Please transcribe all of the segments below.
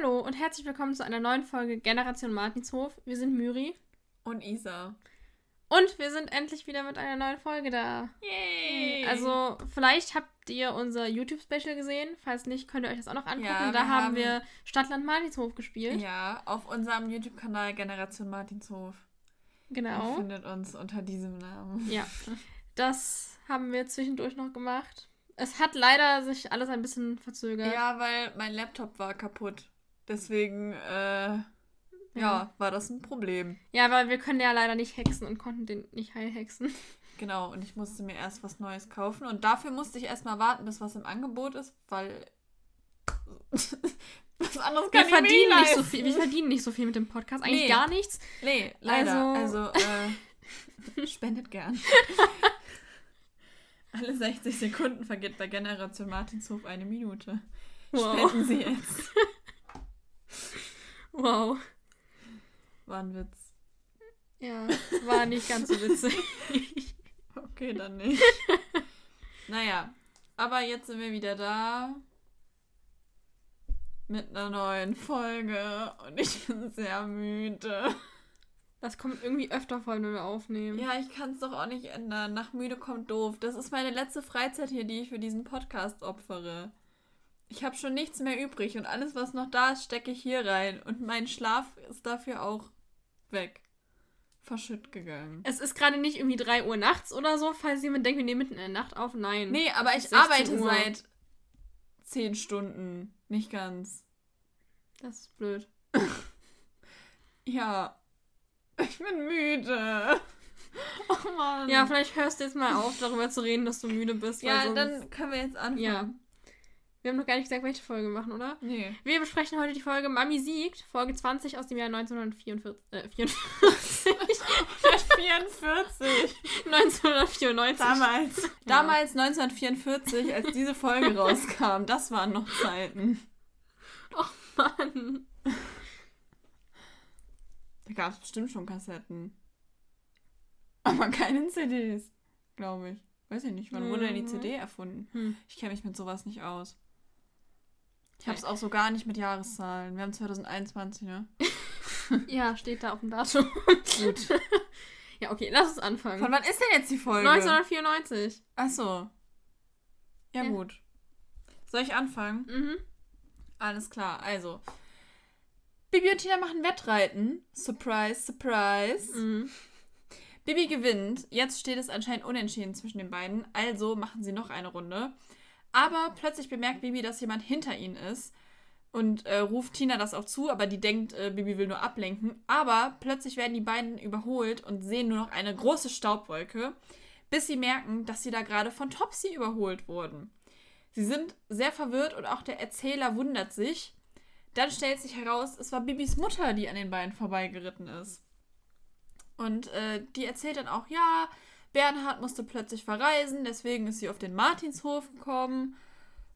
Hallo und herzlich willkommen zu einer neuen Folge Generation Martinshof. Wir sind Myri. Und Isa. Und wir sind endlich wieder mit einer neuen Folge da. Yay! Also, vielleicht habt ihr unser YouTube-Special gesehen. Falls nicht, könnt ihr euch das auch noch angucken. Ja, da haben haben- wir Stadtland Martinshof gespielt. Ja, auf unserem YouTube-Kanal Generation Martinshof. Ihr Genau. findet uns unter diesem Namen. Ja. Das haben wir zwischendurch noch gemacht. Es hat leider sich alles ein bisschen verzögert. Ja, weil mein Laptop war kaputt. Deswegen, äh, ja, war das ein Problem. Ja, weil wir können ja leider nicht hexen und konnten den nicht heilhexen. Genau, und ich musste mir erst was Neues kaufen. Und dafür musste ich erstmal warten, bis was im Angebot ist, weil. was anderes Wir kann ich mir verdienen, nicht so leisten. viel, wir verdienen nicht so viel mit dem Podcast. Eigentlich Nee. gar nichts. Nee, leider. Also- Also, äh, spendet gern. Alle 60 Sekunden vergeht bei Generation Martinshof eine Minute. Wow. Spenden Sie jetzt. Wow. War ein Witz. Ja, war nicht ganz so witzig. Okay, dann nicht. naja, aber jetzt sind wir wieder da. Mit einer neuen Folge. Und ich bin sehr müde. Das kommt irgendwie öfter vor, wenn wir aufnehmen. Ja, ich kann es doch auch nicht ändern. Nach müde kommt doof. Das ist meine letzte Freizeit hier, die ich für diesen Podcast opfere. Ich habe schon nichts mehr übrig und alles, was noch da ist, stecke ich hier rein. Und mein Schlaf ist dafür auch weg. Verschütt gegangen. Es ist gerade nicht irgendwie 3 Uhr nachts oder so, falls jemand denkt, wir nehmen mitten in der Nacht auf. Nein. Nee, aber ich 16 arbeite Uhr. seit 10 Stunden. Nicht ganz. Das ist blöd. Ja. Ich bin müde. Oh Mann. Ja, vielleicht hörst du jetzt mal auf, darüber zu reden, dass du müde bist. ja dann können wir jetzt anfangen. Ja. Wir haben noch gar nicht gesagt, welche Folge wir machen, oder? Nee. Wir besprechen heute die Folge Mami siegt, Folge 20 aus dem Jahr 1944. Äh, 44, 44. 1994. Damals. Damals 1944, als diese Folge rauskam, das waren noch Zeiten. Mann. Da gab es bestimmt schon Kassetten. Aber keine CDs, glaube ich. Weiß ich nicht. Wann wurde denn die Mhm. CD erfunden? Hm. Ich kenne mich mit sowas nicht aus. Ich habe es auch so gar nicht mit Jahreszahlen. Wir haben 2021, ne? Ja, steht da auf dem Datum. Gut. Ja, okay, lass uns anfangen. Von wann ist denn jetzt die Folge? 1994. Ach so. Ja, Ja. gut. Soll ich anfangen? Mhm. Alles klar, also. Bibi und Tina machen Wettreiten. Surprise, surprise. Mhm. Bibi gewinnt. Jetzt steht es anscheinend unentschieden zwischen den beiden. Also machen sie noch eine Runde. Aber plötzlich bemerkt Bibi, dass jemand hinter ihnen ist. Und äh, ruft Tina das auch zu, aber die denkt, äh, Bibi will nur ablenken. Aber plötzlich werden die beiden überholt und sehen nur noch eine große Staubwolke, bis sie merken, dass sie da gerade von Topsy überholt wurden. Sie sind sehr verwirrt und auch der Erzähler wundert sich. Dann stellt sich heraus, es war Bibis Mutter, die an den beiden vorbeigeritten ist. Und äh, die erzählt dann auch, ja, Bernhard musste plötzlich verreisen, deswegen ist sie auf den Martinshof gekommen,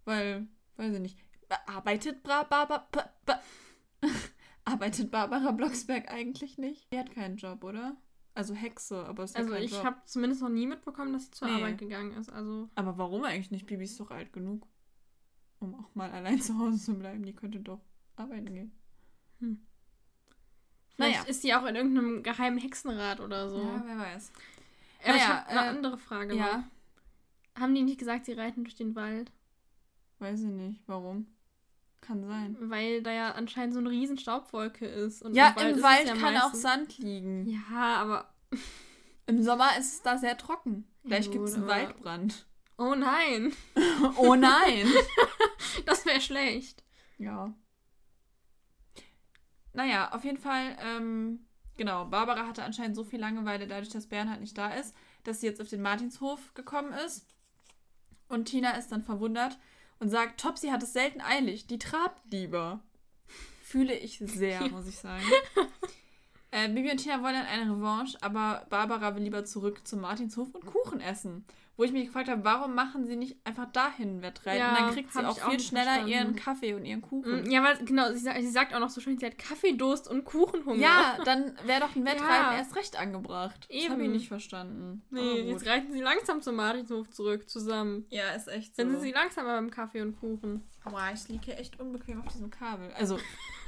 weil, weiß ich nicht, arbeitet Bra ba ba ba arbeitet Barbara Blocksberg eigentlich nicht? Die hat keinen Job, oder? Also Hexe, aber ist ja Also kein ich habe zumindest noch nie mitbekommen, dass sie zur Nee. Arbeit gegangen ist. Also Aber warum eigentlich nicht? Bibi ist doch alt genug, um auch mal allein zu Hause zu bleiben. Die könnte doch arbeiten gehen. vielleicht Naja. ist sie auch in irgendeinem geheimen Hexenrat oder so. Ja, wer weiß. Aber ich Naja, habe eine äh, andere Frage. Ja. Haben die nicht gesagt, sie reiten durch den Wald? weiß ich nicht. Warum? Kann sein. Weil da ja anscheinend so eine riesen Staubwolke ist. Und Ja, im es Wald ja kann auch meistens- Sand liegen. Ja, aber. Im Sommer ist es da sehr trocken. Vielleicht gibt es einen aber- Waldbrand. Oh nein, Oh nein! das wäre schlecht. ja. Naja, auf jeden Fall, ähm, genau, Barbara hatte anscheinend so viel Langeweile dadurch, dass Bernhard nicht da ist, dass sie jetzt auf den Martinshof gekommen ist. Und Tina ist dann verwundert und sagt, Topsy hat es selten eilig, die trabt lieber. Fühle ich sehr, muss ich sagen. Äh, Bibi und Tina wollen dann eine Revanche, aber Barbara will lieber zurück zum Martinshof und Kuchen essen. Wo ich mich gefragt habe, warum machen sie nicht einfach dahin Wettreiten? Ja, dann kriegt sie auch viel schneller verstanden. ihren Kaffee und ihren Kuchen. Mm, Ja, weil, genau, sie sagt, sie sagt auch noch so schön, sie hat Kaffeedurst und Kuchenhunger. Ja, dann wäre doch ein Wettreiten Ja. erst recht angebracht. Das habe ich Eben. nicht verstanden. Nee, jetzt reiten sie langsam zum Martinshof zurück, zusammen. Ja, ist echt so. Dann sind sie langsamer beim Kaffee und Kuchen. Boah, ich liege hier echt unbequem auf diesem Kabel. Also,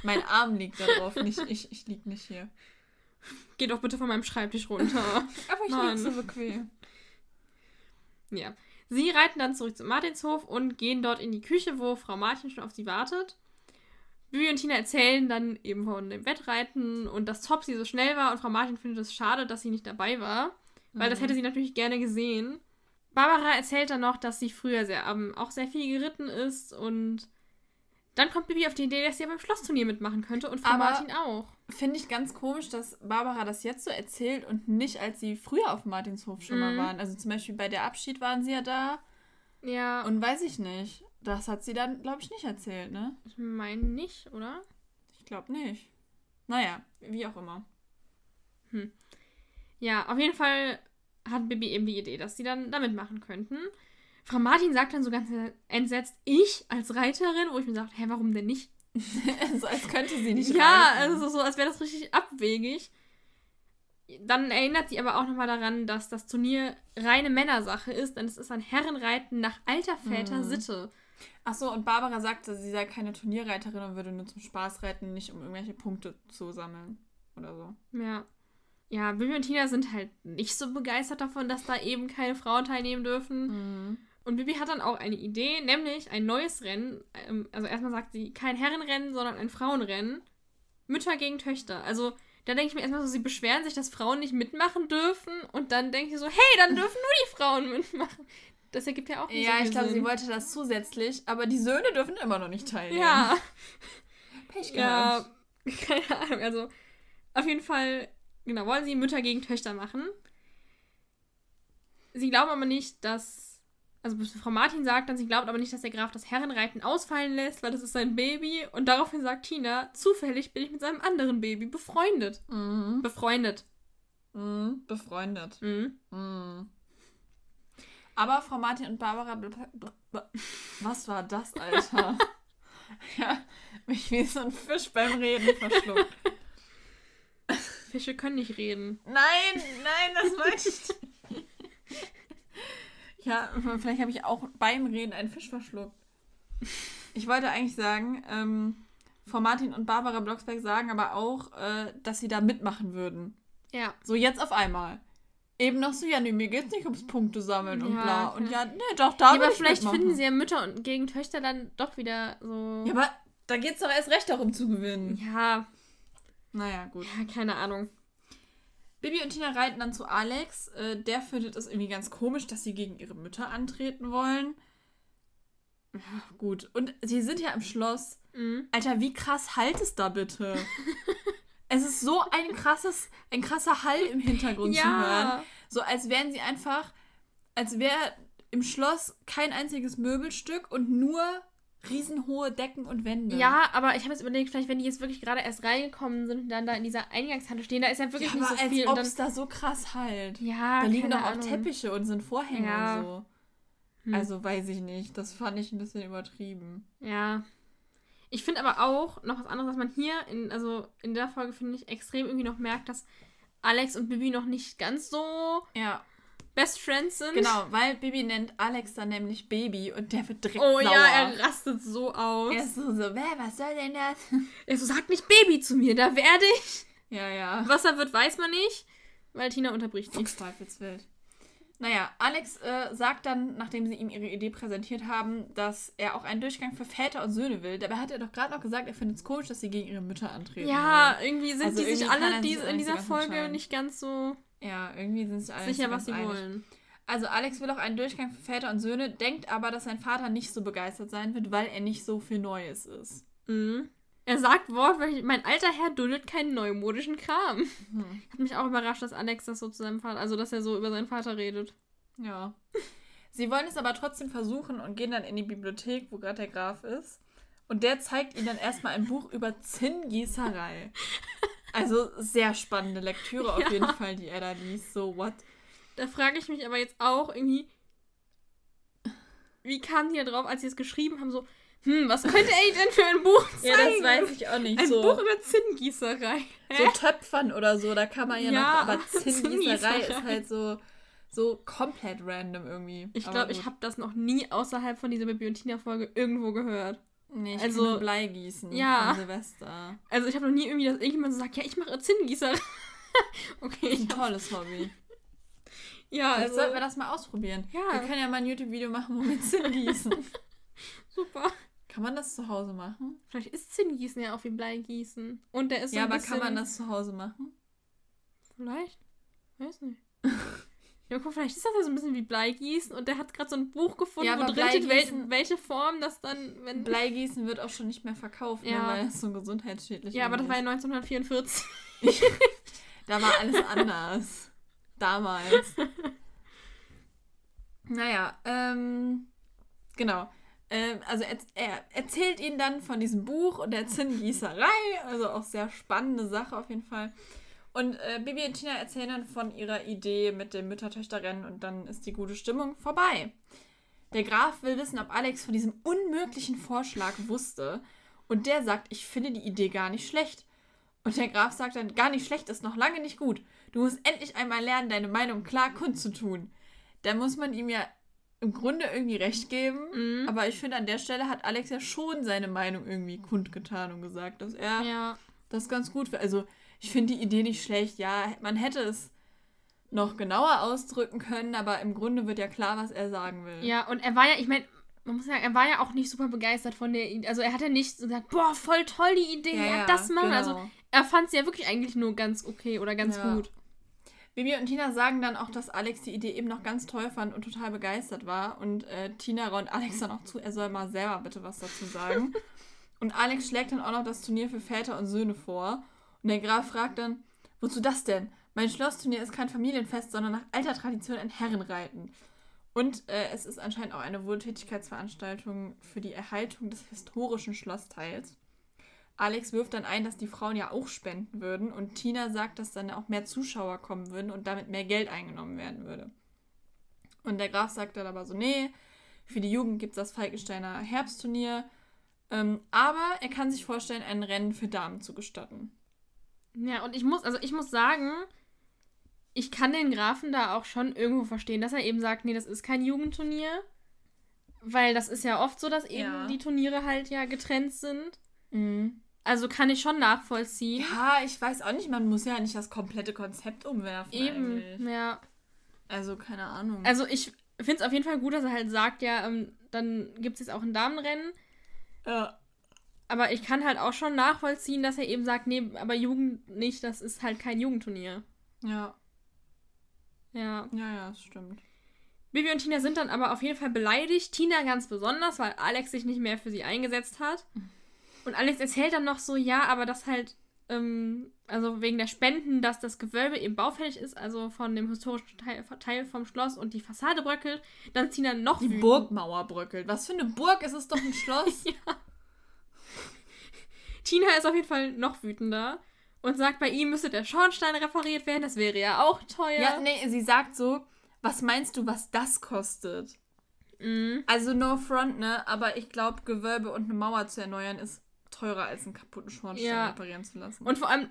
Mein Arm liegt da drauf, nicht ich. Ich lieg nicht hier. Geh doch bitte von meinem Schreibtisch runter. Aber ich lieg so bequem. ja. Sie reiten dann zurück zum Martinshof und gehen dort in die Küche, wo Frau Martin schon auf sie wartet. Bibi und Tina erzählen dann eben von dem Wettreiten und dass Topsy so schnell war und Frau Martin findet es schade, dass sie nicht dabei war, weil das Mhm. hätte sie natürlich gerne gesehen. Barbara erzählt dann noch, dass sie früher sehr, ähm, auch sehr viel geritten ist und dann kommt Bibi auf die Idee, dass sie beim Schlossturnier mitmachen könnte und Frau Aber- Martin auch. Finde ich ganz komisch, dass Barbara das jetzt so erzählt und nicht, als sie früher auf Martinshof schon mal Mhm. waren. Also zum Beispiel bei der Abschied waren sie ja da. Ja, Und weiß ich nicht. Das hat sie dann, glaube ich, nicht erzählt, ne? ich meine nicht, oder? Ich glaube nicht. Naja, wie auch immer. Ja, auf jeden Fall hat Bibi eben die Idee, dass sie dann da mitmachen könnten. Frau Martin sagt dann so ganz entsetzt, ich als Reiterin, wo ich mir sage, hä, warum denn nicht? so als könnte sie nicht ja, reiten. also so, als wäre das richtig abwegig. Dann erinnert sie aber auch nochmal daran, dass das Turnier reine Männersache ist, denn es ist ein Herrenreiten nach alter Väter Mhm. Sitte. Ach so, und Barbara sagte, sie sei keine Turnierreiterin und würde nur zum Spaß reiten, nicht um irgendwelche Punkte zu sammeln oder so. Ja. Ja, Bibi und Tina sind halt nicht so begeistert davon, dass da eben keine Frauen teilnehmen dürfen. Mhm. Und Bibi hat dann auch eine Idee, nämlich ein neues Rennen. Ähm, Also erstmal sagt sie kein Herrenrennen, sondern ein Frauenrennen. Mütter gegen Töchter. Also da denke ich mir erstmal so, sie beschweren sich, dass Frauen nicht mitmachen dürfen. Und dann denke ich so, hey, dann dürfen nur die Frauen mitmachen. Das ergibt ja auch nicht so Ja, viel ich glaube, sie wollte das zusätzlich, aber die Söhne dürfen immer noch nicht teilnehmen. Ja, Pech ja, gehabt. keine Ahnung. Also auf jeden Fall, genau, wollen sie Mütter gegen Töchter machen. Sie glauben aber nicht, dass. Also Frau Martin sagt dann, sie glaubt aber nicht, dass der Graf das Herrenreiten ausfallen lässt, weil das ist sein Baby. Und daraufhin sagt Tina, zufällig bin ich mit seinem anderen Baby befreundet. Mhm. Befreundet. Mhm. Befreundet. Mhm. Mhm. Aber Frau Martin und Barbara. Was war das, Alter? ja, mich wie so ein Fisch beim Reden verschluckt. Fische können nicht reden. Nein, nein, das meinte ich nicht. Ja, vielleicht habe ich auch beim Reden einen Fisch verschluckt. Ich wollte eigentlich sagen, ähm, Frau Martin und Barbara Blocksberg sagen aber auch, äh, dass sie da mitmachen würden. Ja. So jetzt auf einmal. Eben noch so, ja, nee, mir geht's nicht ums Punkte sammeln und Ja, bla. Und ja, nee, doch, da ja aber ich vielleicht mitmachen. finden sie ja Mütter und gegen Töchter dann doch wieder so. Ja, aber da geht's doch erst recht darum zu gewinnen. ja, Naja, gut. ja, keine Ahnung. Bibi und Tina reiten dann zu Alex. Äh, der findet es irgendwie ganz komisch, dass sie gegen ihre Mütter antreten wollen. Ja, gut. Und sie sind ja im Schloss. Mhm. Alter, wie krass halt es da bitte? es ist so ein krasses, ein krasser Hall im Hintergrund zu hören. Ja. So als wären sie einfach, als wäre im Schloss kein einziges Möbelstück und nur riesenhohe Decken und Wände. Ja, aber ich habe jetzt überlegt, vielleicht, wenn die jetzt wirklich gerade erst reingekommen sind und dann da in dieser Eingangshalle stehen, da ist ja wirklich ja nicht so als viel. ob es da so krass halt. ja, da liegen doch auch Ahnung. Teppiche und sind Vorhänge Ja. und so. Hm. Also weiß ich nicht. Das fand ich ein bisschen übertrieben. Ja. Ich finde aber auch noch was anderes, was man hier in, also in der Folge, finde ich, extrem irgendwie noch merkt, dass Alex und Bibi noch nicht ganz so Ja, Best Friends sind. genau, weil Bibi nennt Alex dann nämlich Baby und der wird direkt Oh sauer. ja, er rastet so aus. Er ist so, so, "Wer, was soll denn das? Er so, sag nicht Baby zu mir, da werde ich. ja, ja. Was er wird, weiß man nicht, weil Tina unterbricht sie. Fuchsteufelswild. Naja, Alex äh, sagt dann, nachdem sie ihm ihre Idee präsentiert haben, dass er auch einen Durchgang für Väter und Söhne will. Dabei hat er doch gerade noch gesagt, er findet es komisch, dass sie gegen ihre Mütter antreten. Ja, irgendwie sind Also die sich irgendwie kann alle die, sich in dieser Folge nicht ganz so wollen. Ja, irgendwie sind sie alle sicher, was sie einig. wollen. Also Alex will auch einen Durchgang für Väter und Söhne, denkt aber, dass sein Vater nicht so begeistert sein wird, weil er nicht so für Neues ist. Mhm. Er sagt wortwörtlich, mein alter Herr duldet keinen neumodischen Kram. Hm. Hat mich auch überrascht, dass Alex das so zu seinem Vater, also dass er so über seinen Vater redet. Ja. Sie wollen es aber trotzdem versuchen und gehen dann in die Bibliothek, wo gerade der Graf ist. Und der zeigt ihnen dann erstmal ein Buch über Zinngießerei. Also sehr spannende Lektüre auf Ja. jeden Fall, die er da liest. So, what? Da frage ich mich aber jetzt auch irgendwie, wie kamen die da drauf, als sie es geschrieben haben, so, hm, was könnte er denn für ein Buch zeigen? ich auch nicht. Ein so, Buch über Zinngießerei. Hä? so Töpfern oder so, da kann man ja, Ja, noch, aber Zinngießerei ist halt so, so komplett random irgendwie. Ich glaube, ich habe das noch nie außerhalb von dieser Tina-Folge irgendwo gehört. Nee, ich Also- also, Bleigießen Ja. von Silvester. Also ich habe noch nie irgendwie, dass irgendjemand so sagt, ja, ich mache Zinngießer. okay. Ein tolles Hobby. Ja, Vielleicht also sollten wir das mal ausprobieren. Ja. Wir können ja mal ein YouTube-Video machen, wo wir Zinn gießen. super. kann man das zu Hause machen? Vielleicht ist Zinngießen ja auch wie Bleigießen. Und der ist so ja, aber kann man das zu Hause machen? Vielleicht? Weiß nicht. Ja, guck, vielleicht ist das ja so ein bisschen wie Bleigießen und der hat gerade so ein Buch gefunden, Ja, wo drin steht, wel Bleigießen- welche Form das dann, wenn. Bleigießen wird auch schon nicht mehr verkauft, Ja. ne, weil das so gesundheitsschädlich ja, aber das war ja ist. 1944. Da war alles anders. Damals. naja, ähm, genau. Ähm, also er, er erzählt ihnen dann von diesem Buch und der Zinngießerei. Also auch sehr spannende Sache auf jeden Fall. Und äh, Bibi und Tina erzählen dann von ihrer Idee mit dem Mütter-Töchter-Rennen und dann ist die gute Stimmung vorbei. Der Graf will wissen, ob Alex von diesem unmöglichen Vorschlag wusste. Und der sagt, ich finde die Idee gar nicht schlecht. Und der Graf sagt dann, gar nicht schlecht ist noch lange nicht gut. Du musst endlich einmal lernen, deine Meinung klar kundzutun. Da muss man ihm ja im Grunde irgendwie recht geben. Mhm. Aber ich finde, an der Stelle hat Alex ja schon seine Meinung irgendwie kundgetan und gesagt, dass er Ja. das ganz gut findet. Also, ich finde die Idee nicht schlecht. Ja, man hätte es noch genauer ausdrücken können, aber im Grunde wird ja klar, was er sagen will. Ja, und er war ja, ich meine, man muss sagen, er war ja auch nicht super begeistert von der Idee. Also er hat ja nicht so gesagt, boah, voll toll die Idee, ja, das machen. genau. Also er fand es ja wirklich eigentlich nur ganz okay oder ganz Ja. gut. Bibi und Tina sagen dann auch, dass Alex die Idee eben noch ganz toll fand und total begeistert war. Und äh, Tina raunt Alex dann auch zu, er soll mal selber bitte was dazu sagen. und Alex schlägt dann auch noch das Turnier für Väter und Söhne vor. Und der Graf fragt dann, wozu das denn? Mein Schlossturnier ist kein Familienfest, sondern nach alter Tradition ein Herrenreiten. Und äh, es ist anscheinend auch eine Wohltätigkeitsveranstaltung für die Erhaltung des historischen Schlossteils. Alex wirft dann ein, dass die Frauen ja auch spenden würden und Tina sagt, dass dann auch mehr Zuschauer kommen würden und damit mehr Geld eingenommen werden würde. Und der Graf sagt dann aber so, nee, für die Jugend gibt es das Falkensteiner Herbstturnier, ähm, aber er kann sich vorstellen, ein Rennen für Damen zu gestatten. Ja, und ich muss, also ich muss sagen, ich kann den Grafen da auch schon irgendwo verstehen, dass er eben sagt, nee, das ist kein Jugendturnier. Weil das ist ja oft so, dass eben Ja. die Turniere halt ja getrennt sind. Also kann ich schon nachvollziehen. Ja, ich weiß auch nicht, man muss ja nicht das komplette Konzept umwerfen. eben, Eigentlich. ja. Also, keine Ahnung. Also ich finde es auf jeden Fall gut, dass er halt sagt, ja, ähm, dann gibt es jetzt auch ein Damenrennen. ja. Aber ich kann halt auch schon nachvollziehen, dass er eben sagt, nee, aber Jugend nicht, das ist halt kein Jugendturnier. ja, Ja. ja, ja, das stimmt. Bibi und Tina sind dann aber auf jeden Fall beleidigt. Tina ganz besonders, weil Alex sich nicht mehr für sie eingesetzt hat. Und Alex erzählt dann noch so, ja, aber das halt, ähm, also wegen der Spenden, dass das Gewölbe eben baufällig ist, also von dem historischen Teil, Teil vom Schloss und die Fassade bröckelt. Dann ist Tina noch Die wütend. Burgmauer bröckelt. Was für eine Burg? Es ist doch ein Schloss. Tina ist auf jeden Fall noch wütender und sagt, bei ihm müsste der Schornstein repariert werden. Das wäre ja auch teuer. Ja, nee, sie sagt so, was meinst du, was das kostet? Mhm. Also no front, ne? Aber ich glaube, Gewölbe und eine Mauer zu erneuern ist teurer als einen kaputten Schornstein Ja. reparieren zu lassen. Und vor allem,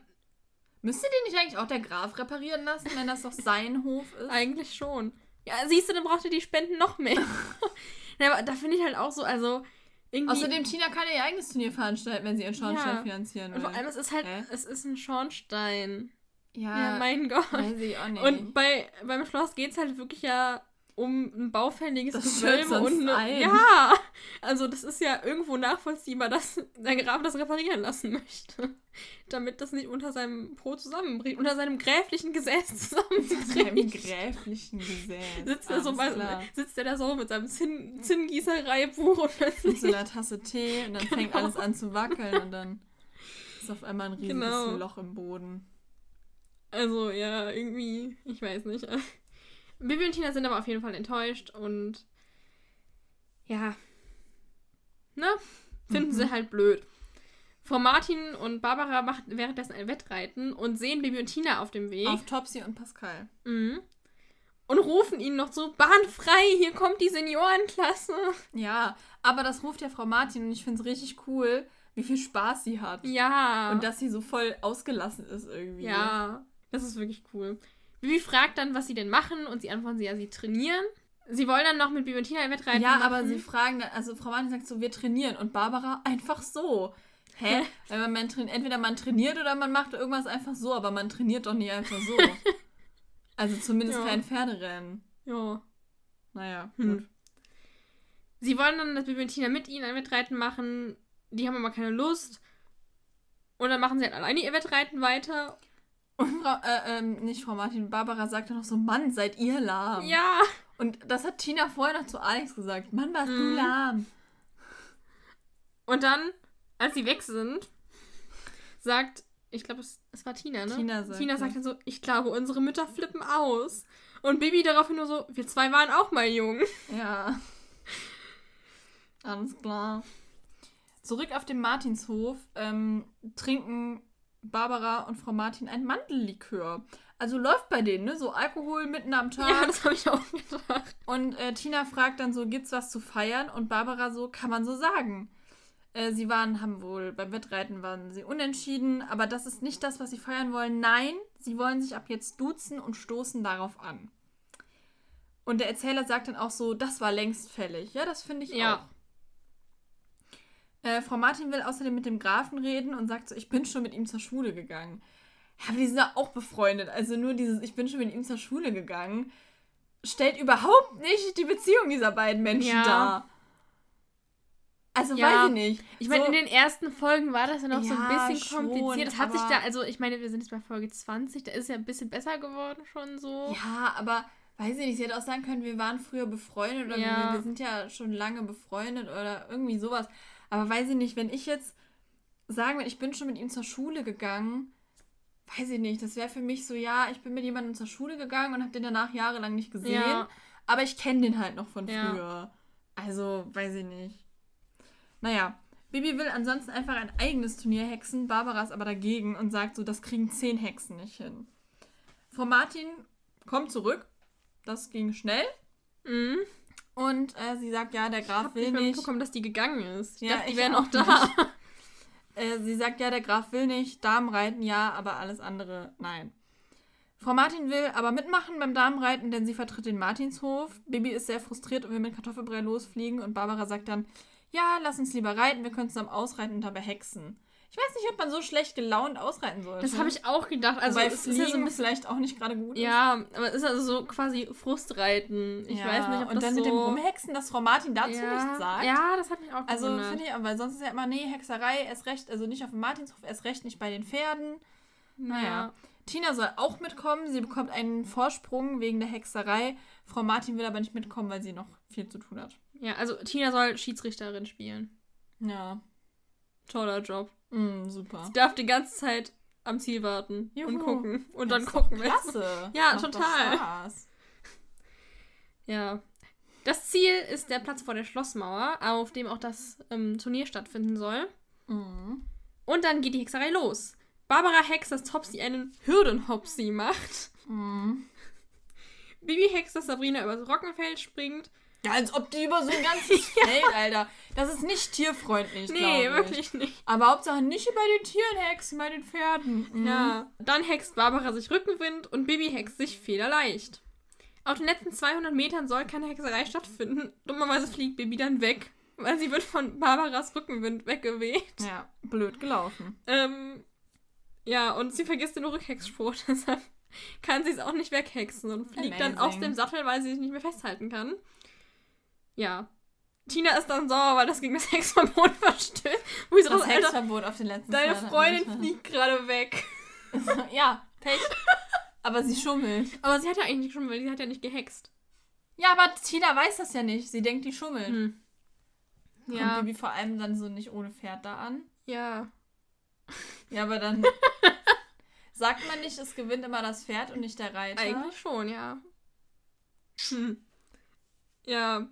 müsste den nicht eigentlich auch der Graf reparieren lassen, wenn das doch sein Hof ist? Eigentlich schon. Ja, siehst du, dann braucht ihr die Spenden noch mehr. ja, aber da finde ich halt auch so, also irgendwie. Außerdem, Tina kann ihr eigenes Turnier veranstalten, wenn sie ihren Schornstein Ja. finanzieren will. und vor allem, es ist halt, Hä? es ist ein Schornstein. ja, Ja, mein Gott. weiß ich auch nicht. Und bei, beim Schloss geht es halt wirklich ja um ein baufälliges Gewölbe und eine, ein. Ja, also das ist ja irgendwo nachvollziehbar, dass der Graf das reparieren lassen möchte. Damit das nicht unter seinem Po zusammenbricht, unter seinem gräflichen Gesäß Seinem zusammenbricht. gräflichen Gesäß. Sitzt er, so klar. sitzt er da so mit seinem Zinn, Zinngießereibuch und Mit plötzlich so einer Tasse Tee und dann fängt Genau. alles an zu wackeln und dann ist auf einmal ein riesiges Genau. Loch im Boden. Also, ja, irgendwie, ich weiß nicht. Bibi und Tina sind aber auf jeden Fall enttäuscht und ja, ne? Finden Mhm. sie halt blöd. Frau Martin und Barbara machen währenddessen ein Wettreiten und sehen Bibi und Tina auf dem Weg Auf Topsy und Pascal. mhm. und rufen ihnen noch so, Bahn frei, hier kommt die Seniorenklasse. Ja, aber das ruft ja Frau Martin und ich finde es richtig cool, wie viel Spaß sie hat. Ja. Und dass sie so voll ausgelassen ist irgendwie. ja, das ist wirklich cool. Bibi fragt dann, was sie denn machen und sie antworten sie, ja, sie trainieren. Sie wollen dann noch mit Bibi und Tina ein Wettreiten Ja, machen. aber sie fragen dann, also Frau Martin sagt so, wir trainieren und Barbara einfach so. Hä? Weil man, man entweder man trainiert oder man macht irgendwas einfach so, aber man trainiert doch nicht einfach so. also zumindest Ja. kein Pferderennen. Ja. Naja, Hm. gut. Sie wollen dann, dass Bibi und Tina mit ihnen ein Wettreiten machen. Die haben aber keine Lust. Und dann machen sie halt alleine ihr Wettreiten weiter. Und Frau, äh, ähm, nicht Frau Martin, Barbara sagt dann noch so, Mann, seid ihr lahm. Ja. Und das hat Tina vorher noch zu Alex gesagt. Mann, warst du Mhm. lahm. Und dann, als sie weg sind, sagt, ich glaube, es, es war Tina, ne? Tina sagt Tina sagt dann so, ich glaube, unsere Mütter flippen aus. Und Bibi daraufhin nur so, wir zwei waren auch mal jung. Ja. Alles klar. Zurück auf dem Martinshof ähm, trinken Barbara und Frau Martin ein Mandellikör. Also läuft bei denen, ne? So Alkohol mitten am Tag. Ja, das habe ich auch gedacht. Und äh, Tina fragt dann so, gibt's was zu feiern? Und Barbara so, kann man so sagen. Äh, sie waren, haben wohl, beim Wettreiten waren sie unentschieden, aber das ist nicht das, was sie feiern wollen. Nein, sie wollen sich ab jetzt duzen und stoßen darauf an. Und der Erzähler sagt dann auch so, das war längst fällig. Ja, das finde ich Ja. auch. Äh, Frau Martin will außerdem mit dem Grafen reden und sagt so, ich bin schon mit ihm zur Schule gegangen. Ja, aber die sind ja auch befreundet. Also nur dieses, ich bin schon mit ihm zur Schule gegangen, stellt überhaupt nicht die Beziehung dieser beiden Menschen Ja. dar. Also Ja. weiß ich nicht. Ich meine, So- in den ersten Folgen war das ja noch so Ja, ein bisschen schon, kompliziert. Das hat sich da, also ich meine, wir sind jetzt bei Folge 20, da ist ja ein bisschen besser geworden schon so. Ja, aber weiß ich nicht, sie hätte auch sagen können, wir waren früher befreundet oder Ja. wir, wir sind ja schon lange befreundet oder irgendwie sowas. Aber weiß ich nicht, wenn ich jetzt sagen würde, ich bin schon mit ihm zur Schule gegangen, weiß ich nicht, das wäre für mich so, ja, ich bin mit jemandem zur Schule gegangen und habe den danach jahrelang nicht gesehen, Ja. aber ich kenne den halt noch von Ja. früher. Also, weiß ich nicht. Naja, Bibi will ansonsten einfach ein eigenes Turnier hexen, Barbara ist aber dagegen und sagt so, das kriegen zehn Hexen nicht hin. Frau Martin kommt zurück, das ging schnell Mhm. Und äh, sie sagt, ja, der Ich Graf habe will nicht mehr nicht. mitbekommen, dass die gegangen ist. Ich Ja, dachte, die ich wären auch noch da. Äh, sie sagt, ja, der Graf will nicht, Damenreiten ja, aber alles andere nein. Frau Martin will aber mitmachen beim Damenreiten, denn sie vertritt den Martinshof. Bibi ist sehr frustriert und will mit Kartoffelbrei losfliegen und Barbara sagt dann, ja, lass uns lieber reiten, wir können zusammen ausreiten und dabei hexen. Ich weiß nicht, ob man so schlecht gelaunt ausreiten sollte. Das habe ich auch gedacht. Also Wobei es ist ja so ein bisschen. vielleicht auch nicht gerade gut ist. Ja, aber es ist also so quasi Frustreiten. Ich Ja, weiß nicht, ob Und das dann so... mit dem Rumhexen, dass Frau Martin dazu ja, nichts sagt. Ja, das hat mich auch Also gewundert. finde ich, weil sonst ist ja immer, nee, Hexerei, erst recht, also nicht auf dem Martinshof, erst recht nicht bei den Pferden. Naja. Tina soll auch mitkommen. Sie bekommt einen Vorsprung wegen der Hexerei. Frau Martin will aber nicht mitkommen, weil sie noch viel zu tun hat. Ja, also Tina soll Schiedsrichterin spielen. Ja. Toller Job. Mm, super. Sie darf die ganze Zeit am Ziel warten und Juhu. gucken. Und Das dann gucken, wer Klasse. Ja, Macht total. Spaß. Ja. Das Ziel ist der Platz vor der Schlossmauer, auf dem auch das ähm, Turnier stattfinden soll. Mhm. Und dann geht die Hexerei los. Barbara hext, dass Topsy einen Hürdenhopsy macht. Mhm. Bibi hext, dass Sabrina übers Roggenfeld springt. Ja, als ob die über so ein ganzes Feld, Alter. Das ist nicht tierfreundlich, Nee, ich. wirklich nicht. Aber Hauptsache nicht bei den Tieren hexen, bei den Pferden. Mhm. Ja. Dann hext Barbara sich Rückenwind und Bibi hext sich federleicht. Auf den letzten 200 Metern soll keine Hexerei stattfinden. Dummerweise fliegt Bibi dann weg, weil sie wird von Barbaras Rückenwind weggeweht. Ja, blöd gelaufen. Ähm, ja, und sie vergisst den Rückhexspruch, deshalb kann sie es auch nicht weghexen und fliegt dann aus Amazing. dem Sattel, weil sie sich nicht mehr festhalten kann. Ja. Tina ist dann sauer, weil das gegen das Hexverbot verstößt. Wo ich so Das Alter, Hexverbot auf den letzten deine 200 Freundin fliegt gerade weg. ja, Pech. Aber sie schummelt. Aber sie hat ja eigentlich nicht weil sie hat ja nicht gehext. Ja, aber Tina weiß das ja nicht. Sie denkt, die schummelt. Hm. Kommt Ja. Bibi vor allem dann so nicht ohne Pferd da an. Ja. Ja, aber dann sagt man nicht, es gewinnt immer das Pferd und nicht der Reiter. Eigentlich schon, ja. Hm. Ja.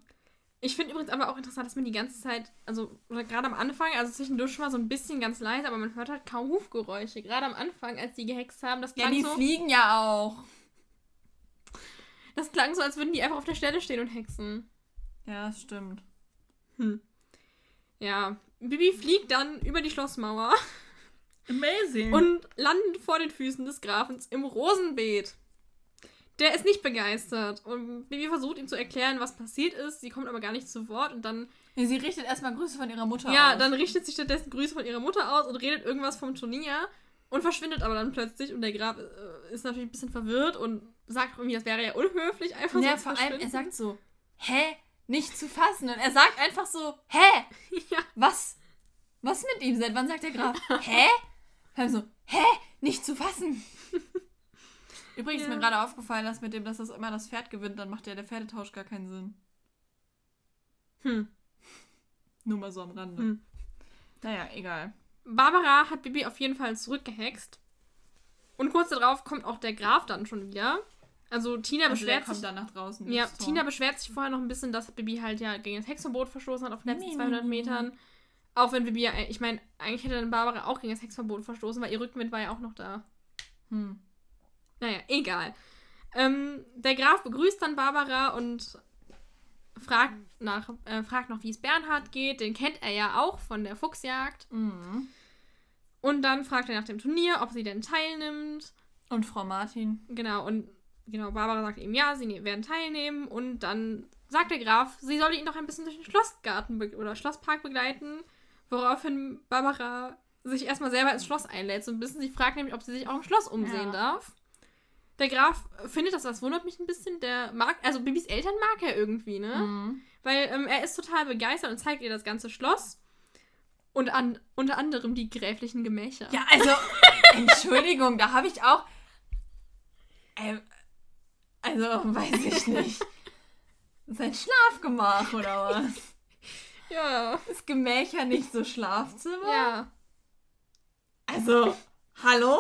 Ich finde übrigens aber auch interessant, dass man die ganze Zeit, also gerade am Anfang, also zwischendurch schon mal so ein bisschen ganz leise, aber man hört halt kaum Hufgeräusche. Gerade am Anfang, als die gehext haben, das Ja, klang, die so, fliegen ja auch. das klang so, als würden die einfach auf der Stelle stehen und hexen. Ja, das stimmt. Hm. Ja. Bibi fliegt dann über die Schlossmauer Amazing. und landet vor den Füßen des Grafens im Rosenbeet. Der ist nicht begeistert. Und Bibi versucht ihm zu erklären, was passiert ist. Sie kommt aber gar nicht zu Wort und dann. Sie richtet erstmal Grüße von ihrer Mutter Ja, aus. dann richtet sie stattdessen Grüße von ihrer Mutter aus und redet irgendwas vom Turnier und verschwindet aber dann plötzlich. Und der Graf äh, ist natürlich ein bisschen verwirrt und sagt irgendwie, das wäre ja unhöflich, einfach Ja, so zu vor allem, er sagt so, hä? Nicht zu fassen. Und er sagt einfach so, hä? Ja. Was? Was mit ihm? Seit wann sagt der Graf, hä? Vor allem so, hä? Nicht zu fassen. Übrigens ist Ja. mir gerade aufgefallen, dass mit dem, dass das immer das Pferd gewinnt, dann macht ja der Pferdetausch gar keinen Sinn. Hm. Nur mal so am Rande. Hm. Naja, egal. Barbara hat Bibi auf jeden Fall zurückgehext. Und kurz darauf kommt auch der Graf dann schon wieder. Also Tina Also der beschwert kommt sich. dann nach draußen. Ja, Tor. Tina beschwert sich vorher noch ein bisschen, dass Bibi halt ja gegen das Hexverbot verstoßen hat auf den letzten Nee, 200 nee, nee. Metern. Auch wenn Bibi ja, ich meine, eigentlich hätte dann Barbara auch gegen das Hexverbot verstoßen, weil ihr Rückenwind war ja auch noch da. Hm. Naja, egal. Ähm, der Graf begrüßt dann Barbara und fragt, nach, äh, fragt noch, wie es Bernhard geht. Den kennt er ja auch von der Fuchsjagd. Mhm. Und dann fragt er nach dem Turnier, ob sie denn teilnimmt. Und Frau Martin. Genau, und genau, Barbara sagt ihm, ja, sie ne- werden teilnehmen. Und dann sagt der Graf, sie solle ihn doch ein bisschen durch den Schlossgarten oder Schlosspark begleiten. Woraufhin Barbara sich erstmal selber ins Schloss einlädt. So ein bisschen, sie fragt nämlich, ob sie sich auch im Schloss umsehen Ja. darf. Der Graf findet das, das wundert mich ein bisschen. Der mag, also Bibis Eltern mag er irgendwie, ne? Mhm. Weil ähm, er ist total begeistert und zeigt ihr das ganze Schloss. Und an, unter anderem die gräflichen Gemächer. Ja, also, Entschuldigung, da habe ich auch. Ähm, also, weiß ich nicht. Sein Schlafgemach oder was? Ja. Ist Gemächer nicht so Schlafzimmer? Ja. Also, hallo?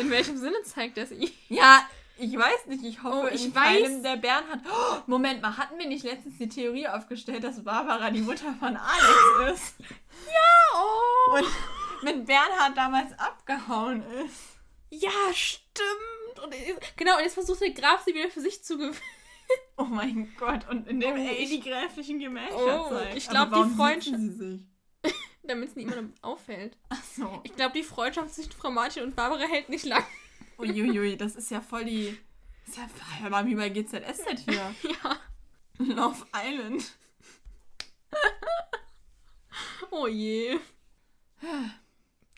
In welchem Sinne zeigt er sie? Ja, ich weiß nicht, ich hoffe, Oh, ich in weiß- keinem der Bernhard. Oh, Moment mal, hatten wir nicht letztens die Theorie aufgestellt, dass Barbara die Mutter von Alex ist? Oh. Und mit Bernhard damals abgehauen ist? Ja, stimmt. Und, genau, und jetzt versucht der Graf sie wieder für sich zu gewinnen. Oh mein Gott, und indem Oh, er ihr ich- die gräflichen Gemächer Oh, zeigt. ich glaub, Aber warum die Freundschaft- sie sich? Damit es niemandem auffällt. Ach so. Ich glaube, die Freundschaft zwischen Frau Martin und Barbara hält nicht lang. Uiuiui, das ist ja voll die. Das ist ja hör mal wie bei GZSZ hier. Ja. Love Island. Oh je.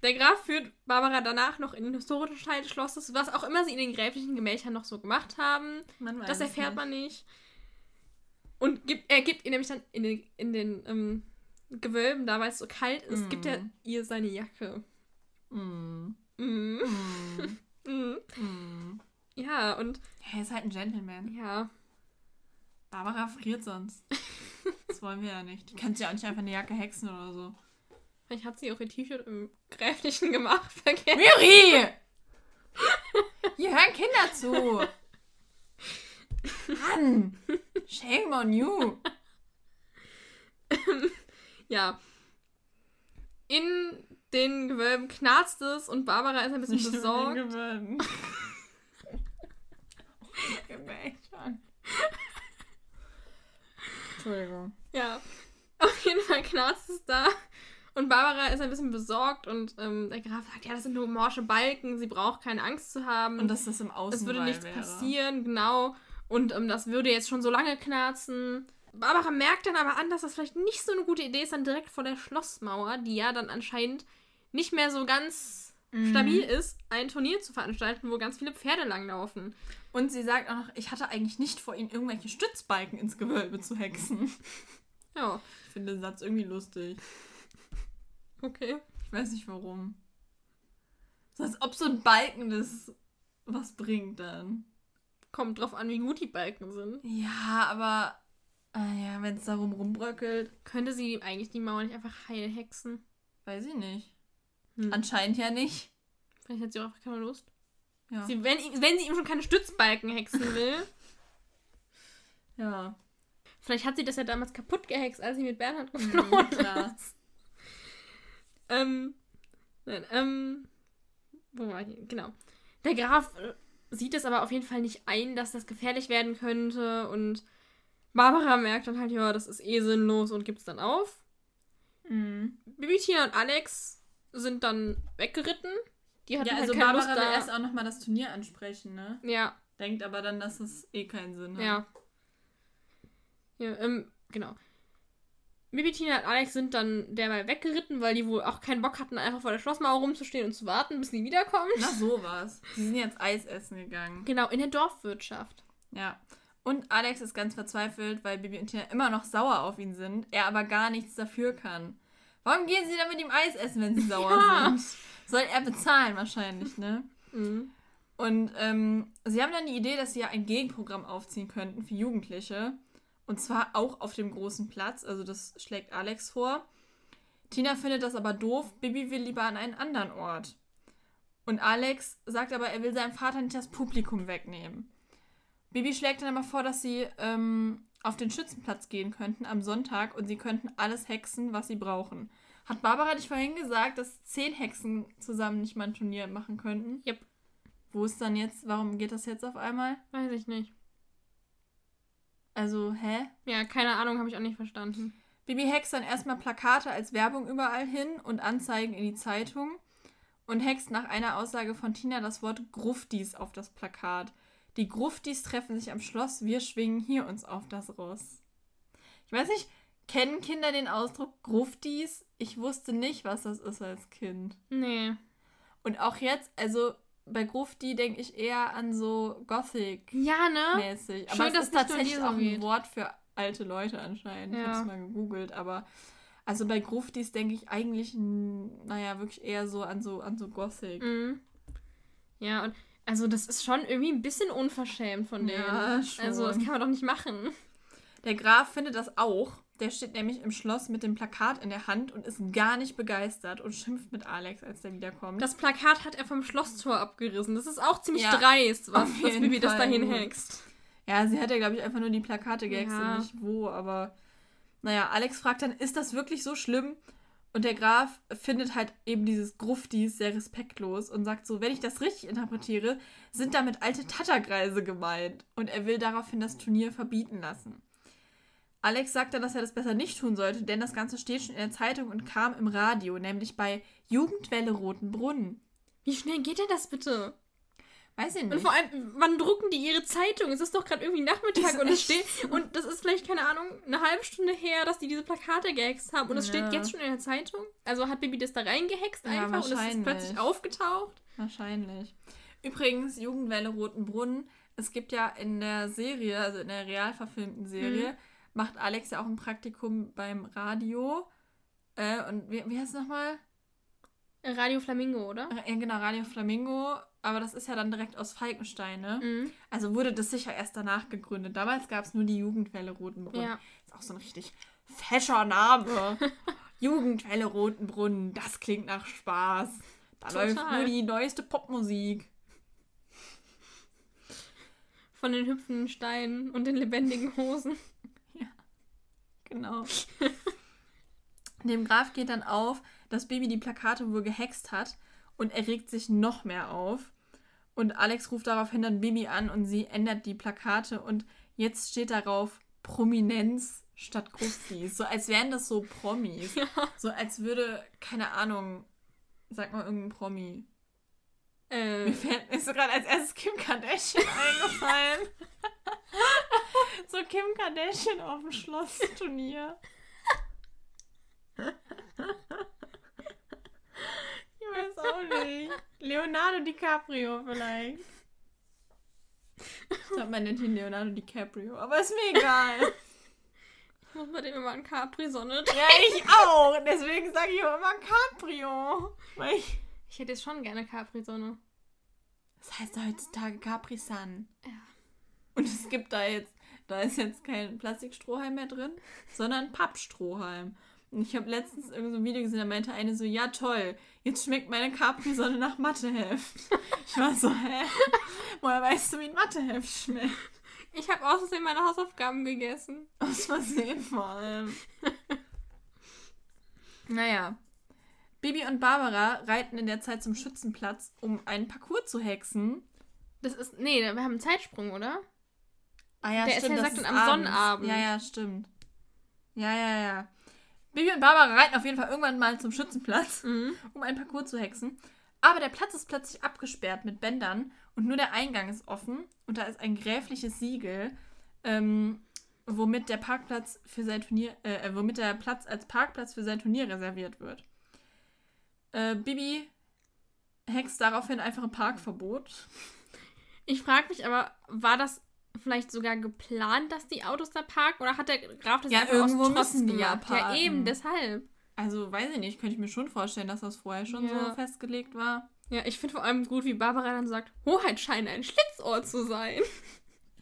Der Graf führt Barbara danach noch in den historischen Teil des Schlosses, was auch immer sie in den gräflichen Gemächern noch so gemacht haben. Man weiß Das erfährt nicht. man nicht. Und gibt, er gibt ihr nämlich dann in den, in den ähm, Gewölben, da weil es so kalt ist, Mm. gibt er ihr seine Jacke. Mm. Mhm. Mm. Mhm. Ja, und Er ist halt ein Gentleman. ja. Barbara friert sonst. Das wollen wir ja nicht. Die kannst ja auch nicht einfach eine Jacke hexen oder so. Vielleicht hat sie auch ihr T-Shirt im gräflichen Gemach vergessen. Miri! Hier hören Kinder zu. Mann! Shame on you. Ja. In den Gewölben knarzt es und Barbara ist ein bisschen Nicht besorgt. nur den Gewölben. Entschuldigung. Ja. Auf jeden Fall knarzt es da. Und Barbara ist ein bisschen besorgt und ähm, der Graf sagt, ja, das sind nur morsche Balken, sie braucht keine Angst zu haben. Und dass das im Außen es würde nichts wäre. passieren, genau. Und ähm, das würde jetzt schon so lange knarzen. Barbara merkt dann aber an, dass das vielleicht nicht so eine gute Idee ist, dann direkt vor der Schlossmauer, die ja dann anscheinend nicht mehr so ganz Mhm. stabil ist, ein Turnier zu veranstalten, wo ganz viele Pferde langlaufen. Und sie sagt auch noch, ich hatte eigentlich nicht vor, ihnen irgendwelche Stützbalken ins Gewölbe zu hexen. Ja, Ich finde den Satz irgendwie lustig. okay. Ich weiß nicht warum. So als ob so ein Balken das was bringt dann. Kommt drauf an, wie gut die Balken sind. Ja, aber ah ja, wenn es darum rumbröckelt, Könnte sie eigentlich die Mauer nicht einfach heil hexen? weiß ich nicht. Hm. Anscheinend ja nicht. Vielleicht hat sie auch einfach keine Lust. Ja. Sie, wenn, wenn sie ihm schon keine Stützbalken hexen will, ja. vielleicht hat sie das ja damals kaputt gehext, als sie mit Bernhard Mhm, geflohen klar. ist. Ähm, nein, ähm, wo war ich? Genau. Der Graf äh, sieht es aber auf jeden Fall nicht ein, dass das gefährlich werden könnte und Barbara merkt dann halt, ja, das ist eh sinnlos und gibt es dann auf. Mhm. Bibi, Tina und Alex sind dann weggeritten. Die hatten Ja, halt also keine Barbara Lust will da. erst auch nochmal das Turnier ansprechen, ne? Ja, Denkt aber dann, dass es eh keinen Sinn hat. Ja. Ja, ähm, genau. Bibi, Tina und Alex sind dann derweil weggeritten, weil die wohl auch keinen Bock hatten, einfach vor der Schlossmauer rumzustehen und zu warten, bis die wiederkommen. Na, sowas. Sie sind jetzt Eis essen gegangen. Genau, in der Dorfwirtschaft. Ja. Und Alex ist ganz verzweifelt, weil Bibi und Tina immer noch sauer auf ihn sind, er aber gar nichts dafür kann. Warum gehen sie dann mit ihm Eis essen, wenn sie sauer Ja. sind? Soll er bezahlen wahrscheinlich, ne? Mhm. Und ähm, sie haben dann die Idee, dass sie ja ein Gegenprogramm aufziehen könnten für Jugendliche. Und zwar auch auf dem großen Platz. Also das schlägt Alex vor. Tina findet das aber doof. Bibi will lieber an einen anderen Ort. Und Alex sagt aber, er will seinem Vater nicht das Publikum wegnehmen. Bibi schlägt dann aber vor, dass sie ähm, auf den Schützenplatz gehen könnten am Sonntag und sie könnten alles hexen, was sie brauchen. Hat Barbara nicht vorhin gesagt, dass zehn Hexen zusammen nicht mal ein Turnier machen könnten? Yep. Wo ist dann jetzt, warum geht das jetzt auf einmal? Weiß ich nicht. Also, hä? Ja, keine Ahnung, habe ich auch nicht verstanden. Bibi hext dann erstmal Plakate als Werbung überall hin und Anzeigen in die Zeitung und hext nach einer Aussage von Tina das Wort Gruftis auf das Plakat. Die Gruftis treffen sich am Schloss, wir schwingen hier uns auf das Ross. Ich weiß nicht, kennen Kinder den Ausdruck Gruftis? Ich wusste nicht, was das ist als Kind. Nee. Und auch jetzt, also bei Grufti denke ich eher an so Gothic. Ja, ne? mäßig. Schön, Aber es dass ist tatsächlich auch ein geht. Wort für alte Leute anscheinend. Ich Ja. habe es mal gegoogelt, aber also bei Gruftis denke ich eigentlich, naja, wirklich eher so an so an so Gothic. Mhm. Ja, und also das ist schon irgendwie ein bisschen unverschämt von denen. Ja, schon. Also, das kann man doch nicht machen. Der Graf findet das auch. Der steht nämlich im Schloss mit dem Plakat in der Hand und ist gar nicht begeistert und schimpft mit Alex, als der wiederkommt. Das Plakat hat er vom Schlosstor abgerissen. Das ist auch ziemlich Ja, dreist, was, jeden Bibi das dahin hext. Ja, sie hat ja, glaube ich, einfach nur die Plakate gehext Ja. und nicht wo, aber naja, Alex fragt dann, ist das wirklich so schlimm? Und der Graf findet halt eben dieses Gruftis sehr respektlos und sagt so, wenn ich das richtig interpretiere, sind damit alte Tatterkreise gemeint. Und er will daraufhin das Turnier verbieten lassen. Alex sagt dann, dass er das besser nicht tun sollte, denn das Ganze steht schon in der Zeitung und kam im Radio, nämlich bei Jugendwelle Rotenbrunn. Wie schnell geht denn das bitte? Weiß ich nicht. Und vor allem, wann drucken die ihre Zeitung? Es ist doch gerade irgendwie Nachmittag und es steht. Und das ist vielleicht, keine Ahnung, eine halbe Stunde her, dass die diese Plakate gehext haben. Und es Ja. steht jetzt schon in der Zeitung. Also hat Bibi das da reingehext Ja, einfach und es ist plötzlich aufgetaucht. Wahrscheinlich. Übrigens, Jugendwelle Rotenbrunn. Es gibt ja in der Serie, also in der real verfilmten Serie, Mhm. macht Alex ja auch ein Praktikum beim Radio. Äh, und wie, wie heißt es nochmal? Radio Flamingo, oder? Ja, genau, Radio Flamingo. Aber das ist ja dann direkt aus Falkenstein, ne? Mhm. Also wurde das sicher erst danach gegründet. Damals gab es nur die Jugendwelle Rotenbrunn. Ja. Ist auch so ein richtig fescher Name. Jugendwelle Rotenbrunn, das klingt nach Spaß. Da Total. läuft nur die neueste Popmusik. Von den hüpfenden Steinen und den lebendigen Hosen. Genau. Dem Graf geht dann auf, dass Baby die Plakate wohl gehext hat und er regt sich noch mehr auf. Und Alex ruft daraufhin dann Bibi an und sie ändert die Plakate und jetzt steht darauf Prominenz statt Gruftis. So als wären das so Promis. Ja. So als würde, keine Ahnung, sag mal irgendein Promi. Äh, Mir fällt mir ist so gerade als erstes Kim Kardashian eingefallen. so Kim Kardashian auf dem Schlossturnier. Ich Leonardo DiCaprio vielleicht. Ich glaube, man nennt ihn Leonardo DiCaprio, aber ist mir egal. ich muss bei dem immer an Capri-Sonne. ja, ich auch. Deswegen sage ich auch immer Caprio. Weil ich Ich hätte jetzt schon gerne Capri-Sonne. Das heißt heutzutage Capri Sun. Ja. Und es gibt da jetzt, da ist jetzt kein Plastikstrohhalm mehr drin, sondern Pappstrohhalm. Ich habe letztens irgend so ein Video gesehen, da meinte eine so, ja toll, jetzt schmeckt meine Capri-Sonne nach Matheheft. Ich war so, hä? Woher weißt du, wie ein Matheheft schmeckt? Ich habe außerdem meine Hausaufgaben gegessen. Aus Versehen vor allem. Naja. Bibi und Barbara reiten in der Zeit zum Schützenplatz, um einen Parcours zu hexen. Das ist. Nee, wir haben einen Zeitsprung, oder? Ah ja, Der ist stimmt. ja das gesagt ist am. Sonnabend. Ja, ja, stimmt. Ja, ja, ja. Bibi und Barbara reiten auf jeden Fall irgendwann mal zum Schützenplatz, Mhm. um einen Parcours zu hexen. Aber der Platz ist plötzlich abgesperrt mit Bändern und nur der Eingang ist offen und da ist ein gräfliches Siegel, ähm, womit der Parkplatz für sein Turnier, äh, äh, womit der Platz als Parkplatz für sein Turnier reserviert wird. Äh, Bibi hext daraufhin einfach ein Parkverbot. Ich frage mich aber, war das vielleicht sogar geplant, dass die Autos da parken? Oder hat der Graf das Ja, einfach irgendwo aus müssen die ja gemacht? Ja, parken. eben, deshalb. Also, weiß ich nicht, könnte ich mir schon vorstellen, dass das vorher schon Ja. so festgelegt war. Ja, ich finde vor allem gut, wie Barbara dann sagt, Hoheit scheint ein Schlitzohr zu sein.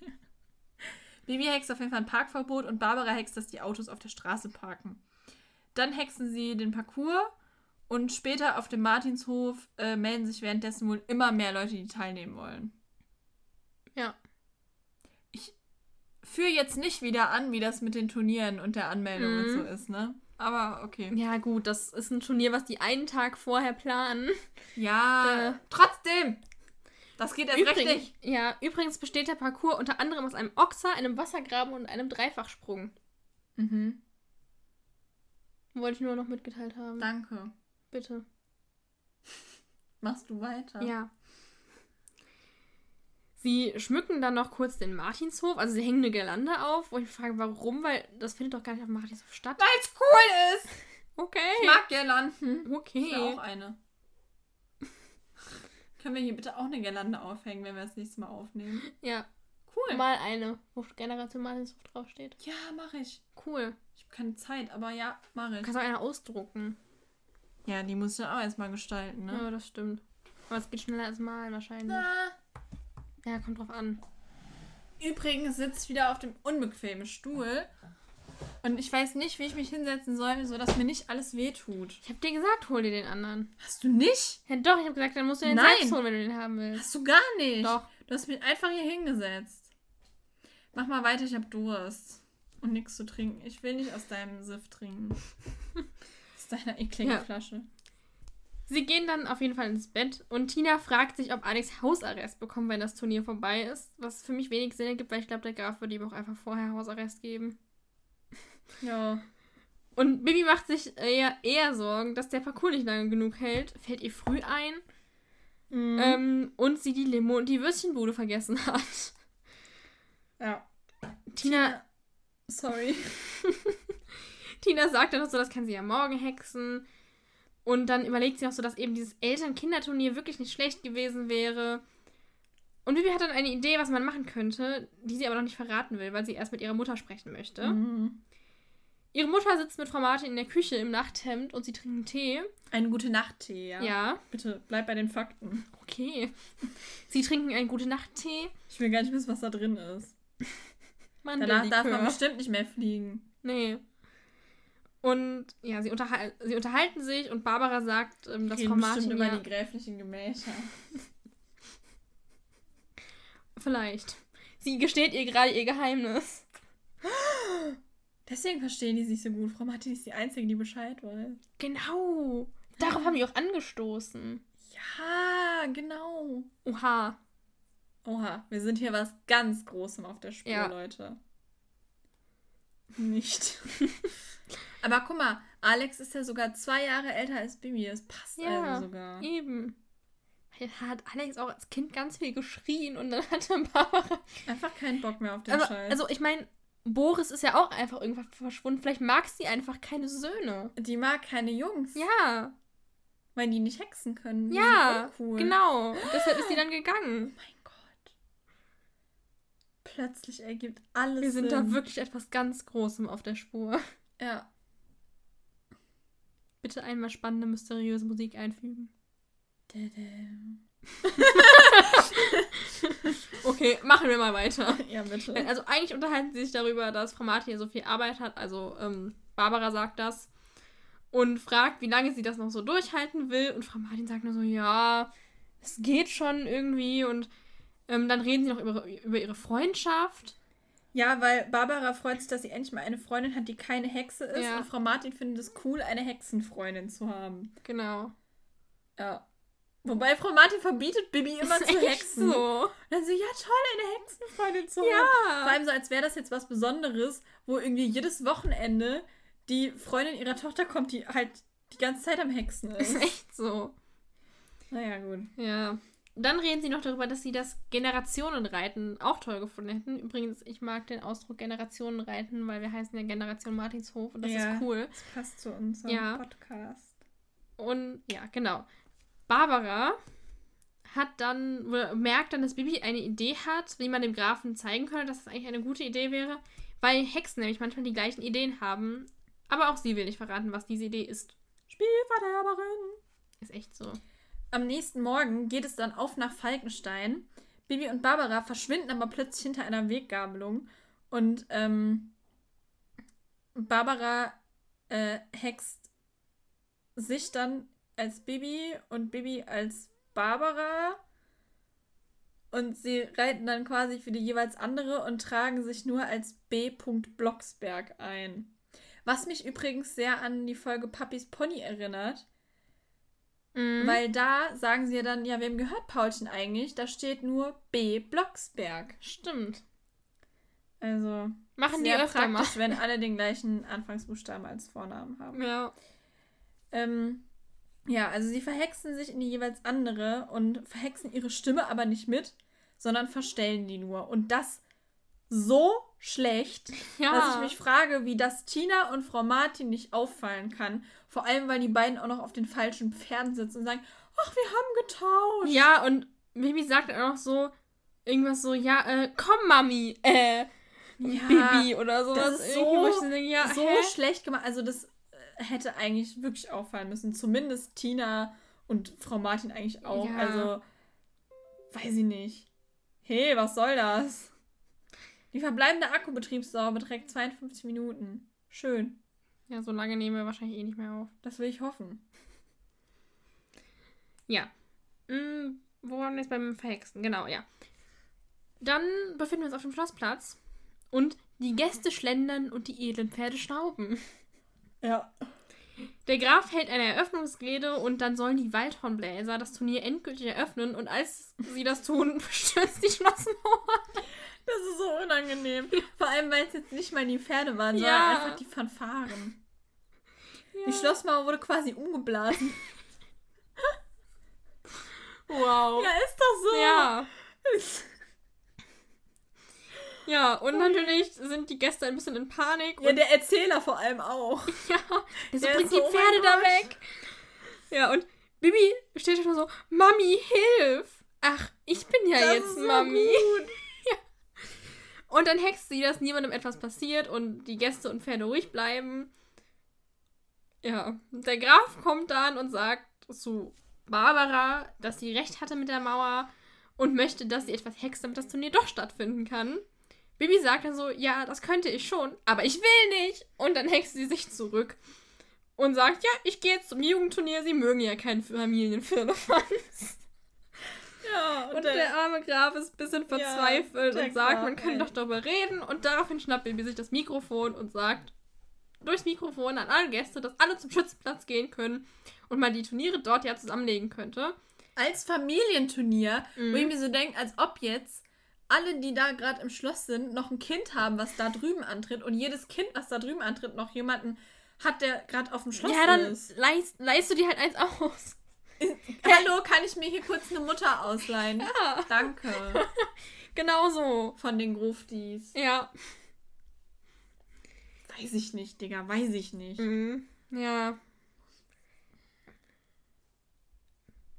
Bibi hext auf jeden Fall ein Parkverbot und Barbara hext, dass die Autos auf der Straße parken. Dann hexen sie den Parcours und später auf dem Martinshof äh, melden sich währenddessen wohl immer mehr Leute, die teilnehmen wollen. Ja. Führe jetzt nicht wieder an, wie das mit den Turnieren und der Anmeldung und Mhm. so ist, ne? Aber okay. Ja, gut, das ist ein Turnier, was die einen Tag vorher planen. Ja, Äh. trotzdem. Das geht erst Übrigens, nicht. ja, übrigens besteht der Parcours unter anderem aus einem Ochser, einem Wassergraben und einem Dreifachsprung. Mhm. Wollte ich nur noch mitgeteilt haben. Danke. Bitte. Machst du weiter? Ja. Sie schmücken dann noch kurz den Martinshof, also sie hängen eine Girlande auf, wo ich frage, warum, weil das findet doch gar nicht auf dem Martinshof statt. Weil es cool ist. Okay. Ich mag Girlanden. Ich Okay. will auch eine. Können wir hier bitte auch eine Girlande aufhängen, wenn wir das nächste Mal aufnehmen? Ja, Cool. mal eine, wo Generation Martinshof draufsteht. Ja, mache ich. Cool. Ich habe keine Zeit, aber ja, mache Du ich. kannst auch eine ausdrucken. Ja, die muss ich dann auch erstmal gestalten, ne? Ja, das stimmt. Aber es geht schneller als malen wahrscheinlich. Na. Ja, kommt drauf an. Übrigens sitzt wieder auf dem unbequemen Stuhl. Und ich weiß nicht, wie ich mich hinsetzen soll, sodass mir nicht alles wehtut. Ich hab dir gesagt, hol dir den anderen. Hast du nicht? Ja, doch, ich hab gesagt, dann musst du den Nein. selbst holen, wenn du den haben willst. Hast du gar nicht. Doch. Du hast mich einfach hier hingesetzt. Mach mal weiter, ich hab Durst. Und nichts zu trinken. Ich will nicht aus deinem Siff trinken. aus deiner ekligen Ja. Flasche. Sie gehen dann auf jeden Fall ins Bett und Tina fragt sich, ob Alex Hausarrest bekommt, wenn das Turnier vorbei ist. Was für mich wenig Sinn ergibt, weil ich glaube, der Graf würde ihm auch einfach vorher Hausarrest geben. Ja. Und Bibi macht sich eher, eher Sorgen, dass der Parcours nicht lange genug hält. Fällt ihr früh ein. Mhm. Ähm, und sie die Limo und die Würstchenbude vergessen hat. ja. Tina, Sorry. Tina sagt dann noch so, das kann sie ja morgen hexen. Und dann überlegt sie auch so, dass eben dieses Eltern-Kinder-Turnier wirklich nicht schlecht gewesen wäre. Und Bibi hat dann eine Idee, was man machen könnte, die sie aber noch nicht verraten will, weil sie erst mit ihrer Mutter sprechen möchte. Mhm. Ihre Mutter sitzt mit Frau Martin in der Küche im Nachthemd und sie trinken Tee. Eine gute Nacht-Tee, ja. Ja, Bitte, bleib bei den Fakten. okay. Sie trinken einen gute Nacht-Tee. Ich will gar nicht wissen, was da drin ist. Danach Mandellikör. darf man bestimmt nicht mehr fliegen. Nee. Und ja, sie, unterhal sie unterhalten sich und Barbara sagt, ähm, dass Frau Martin über ja, die gräflichen Gemächer. vielleicht. Sie gesteht ihr gerade ihr Geheimnis. Deswegen verstehen die sich so gut. Frau Martin ist die Einzige, die Bescheid weiß. Genau. Darauf haben die auch angestoßen. Ja, genau. Oha. Oha, wir sind hier was ganz Großem auf der Spur, Ja. Leute. Nicht. Aber guck mal, Alex ist ja sogar zwei Jahre älter als Bibi. Das passt Ja, also sogar. Eben. Hat Alex auch als Kind ganz viel geschrien und dann hatte Barbara. Einfach keinen Bock mehr auf den Aber, Scheiß. also, ich meine, Boris ist ja auch einfach irgendwann verschwunden. Vielleicht mag sie einfach keine Söhne. die mag keine Jungs, Ja, weil die nicht hexen können. Ja, uncool. genau. Deshalb ist sie dann gegangen. Oh mein. Plötzlich ergibt alles Wir sind Sinn. da wirklich etwas ganz Großem auf der Spur. Ja. Bitte einmal spannende, mysteriöse Musik einfügen. Okay, machen wir mal weiter. Ja, bitte. Also eigentlich unterhalten sie sich darüber, dass Frau Martin so viel Arbeit hat. Also ähm, Barbara sagt das und fragt, wie lange sie das noch so durchhalten will. Und Frau Martin sagt nur so, ja, es geht schon irgendwie. Und ähm, dann reden sie noch über, über ihre Freundschaft. Ja, weil Barbara freut sich, dass sie endlich mal eine Freundin hat, die keine Hexe ist. Ja. Und Frau Martin findet es cool, eine Hexenfreundin zu haben. Genau. Ja. Wobei Frau Martin verbietet Bibi immer zu echt hexen. so. Dann so, ja toll, eine Hexenfreundin zu haben. Ja. Vor allem so, als wäre das jetzt was Besonderes, wo irgendwie jedes Wochenende die Freundin ihrer Tochter kommt, die halt die ganze Zeit am Hexen ist. Ist echt so. Naja, gut. Ja. Dann reden sie noch darüber, dass sie das Generationenreiten auch toll gefunden hätten. Übrigens, ich mag den Ausdruck Generationenreiten, weil wir heißen ja Generation Martinshof und das Ja. ist cool. Das passt zu unserem Ja. Podcast. Und ja, genau. Barbara hat dann, oder merkt dann, dass Bibi eine Idee hat, wie man dem Grafen zeigen könnte, dass das eigentlich eine gute Idee wäre, weil Hexen nämlich manchmal die gleichen Ideen haben. Aber auch sie will nicht verraten, was diese Idee ist. Spielverderberin. Ist echt so. Am nächsten Morgen geht es dann auf nach Falkenstein. Bibi und Barbara verschwinden aber plötzlich hinter einer Weggabelung. Und ähm, Barbara äh, hext sich dann als Bibi und Bibi als Barbara. Und sie reiten dann quasi für die jeweils andere und tragen sich nur als B. Blocksberg ein. Was mich übrigens sehr an die Folge Papis Pony erinnert. Mhm. Weil da sagen sie ja dann, ja, wem gehört Paulchen eigentlich? Da steht nur B. Blocksberg. Stimmt. Also Machen die öfter mal. praktisch, wenn alle den gleichen Anfangsbuchstaben als Vornamen haben. Ja. Ähm, ja, also sie verhexen sich in die jeweils andere und verhexen ihre Stimme aber nicht mit, sondern verstellen die nur. Und das so schlecht, Ja. dass ich mich frage, wie das Tina und Frau Martin nicht auffallen kann. Vor allem, weil die beiden auch noch auf den falschen Pferden sitzen und sagen, ach, wir haben getauscht. Ja, und Bibi sagt auch noch so irgendwas so, ja, äh, komm, Mami, äh, Ja, Bibi oder sowas. das ist so- denke, ja, so hä? schlecht gemacht. Also das äh, hätte eigentlich wirklich auffallen müssen. Zumindest Tina und Frau Martin eigentlich auch. Ja. Also, weiß ich nicht. Hey, was soll das? Die verbleibende Akkubetriebsdauer beträgt 52 Minuten. Schön. Ja, so lange nehmen wir wahrscheinlich eh nicht mehr auf. Das will ich hoffen. Ja. Hm, wo waren wir jetzt beim Verhexen? Genau, ja. Dann befinden wir uns auf dem Schlossplatz und die Gäste schlendern und die edlen Pferde schnauben. Ja. Der Graf hält eine Eröffnungsrede und dann sollen die Waldhornbläser das Turnier endgültig eröffnen und als sie das tun, stürzt die Schlossmauer. Das ist so unangenehm. Vor allem, weil es jetzt nicht mal die Pferde waren, sondern Ja. einfach die Fanfaren. Die Schlossmauer wurde quasi umgeblasen. Wow. Ja, ist doch so. Ja. Ja, und natürlich sind die Gäste ein bisschen in Panik. Ja, Und der Erzähler vor allem auch. ja, der Der bringt so, die oh Pferde da Gott. weg. Ja, und Bibi steht schon so, Mami, hilf. Ach, ich bin ja Das jetzt Mami. gut. Und dann hext sie, dass niemandem etwas passiert und die Gäste und Pferde ruhig bleiben. Ja, der Graf kommt dann und sagt zu Barbara, dass sie recht hatte mit der Mauer und möchte, dass sie etwas hext, damit das Turnier doch stattfinden kann. Bibi sagt dann so, ja, das könnte ich schon, aber ich will nicht. Und dann hext sie sich zurück und sagt, ja, ich gehe jetzt zum Jugendturnier, sie mögen ja keinen Familienfirlefanz. Ja, Und der arme Graf ist ein bisschen verzweifelt der und sagt, Graf, man ey. doch darüber reden. Und daraufhin schnappt Baby sich das Mikrofon und sagt durchs Mikrofon an alle Gäste, dass alle zum Schützenplatz gehen können und man die Turniere dort ja zusammenlegen könnte. als Familienturnier, Mhm. wo ich mir so denke, als ob jetzt alle, die da gerade im Schloss sind, noch ein Kind haben, was da drüben antritt und jedes Kind, was da drüben antritt, noch jemanden hat, der gerade auf dem Schloss ja, dann ist. leist, leist du dir halt eins aus. Hallo, kann ich mir hier kurz eine Mutter ausleihen? Ja, Danke. genau so. Von den Gruftis. Ja. Weiß ich nicht, Digga, weiß ich nicht. Mhm. Ja.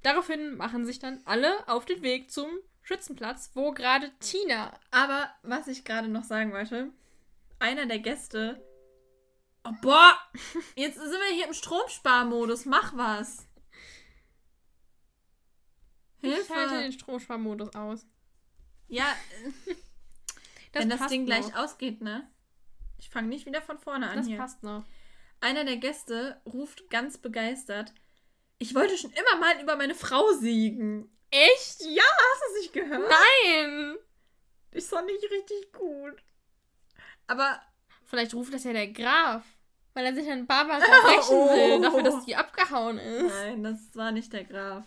Daraufhin machen sich dann alle auf den Weg zum Schützenplatz, wo gerade Tina Aber was ich gerade noch sagen wollte, einer der Gäste. Oh, boah! Jetzt sind wir hier im Stromsparmodus. Mach was. Ich halte Hilfe. den Stromsparmodus aus. Ja, Das wenn das Ding gleich noch. ausgeht, ne? Ich fange nicht wieder von vorne an Das hier. passt noch. Einer der Gäste ruft ganz begeistert: Ich wollte schon immer mal über meine Frau siegen. Echt? Ja, hast du es nicht gehört? Nein! Ich fand nicht richtig gut. Aber Vielleicht ruft das ja der Graf, weil er sich an Barbara will, Oh. dafür, dass sie abgehauen ist. nein, das war nicht der Graf.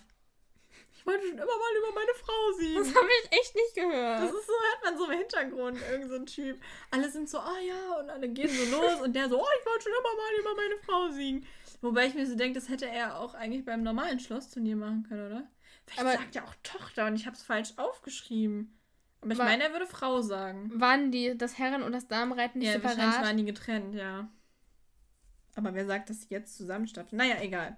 Ich wollte schon immer mal über meine Frau siegen. Das habe ich echt nicht gehört. Das ist so, hört man so im Hintergrund, irgend so ein Typ. Alle sind so, ah ja, und alle gehen so los und der so, oh, ich wollte schon immer mal über meine Frau siegen. Wobei ich mir so denke, das hätte er auch eigentlich beim normalen Schlossturnier machen können, oder? Vielleicht Aber- sagt er auch Tochter und ich habe es falsch aufgeschrieben. Aber ich meine, er würde Frau sagen. Waren die, das Herren- und das Damenreiten nicht ja, wahrscheinlich separat? waren die getrennt, ja. Aber wer sagt, dass sie jetzt zusammen stattfinden? Naja, egal.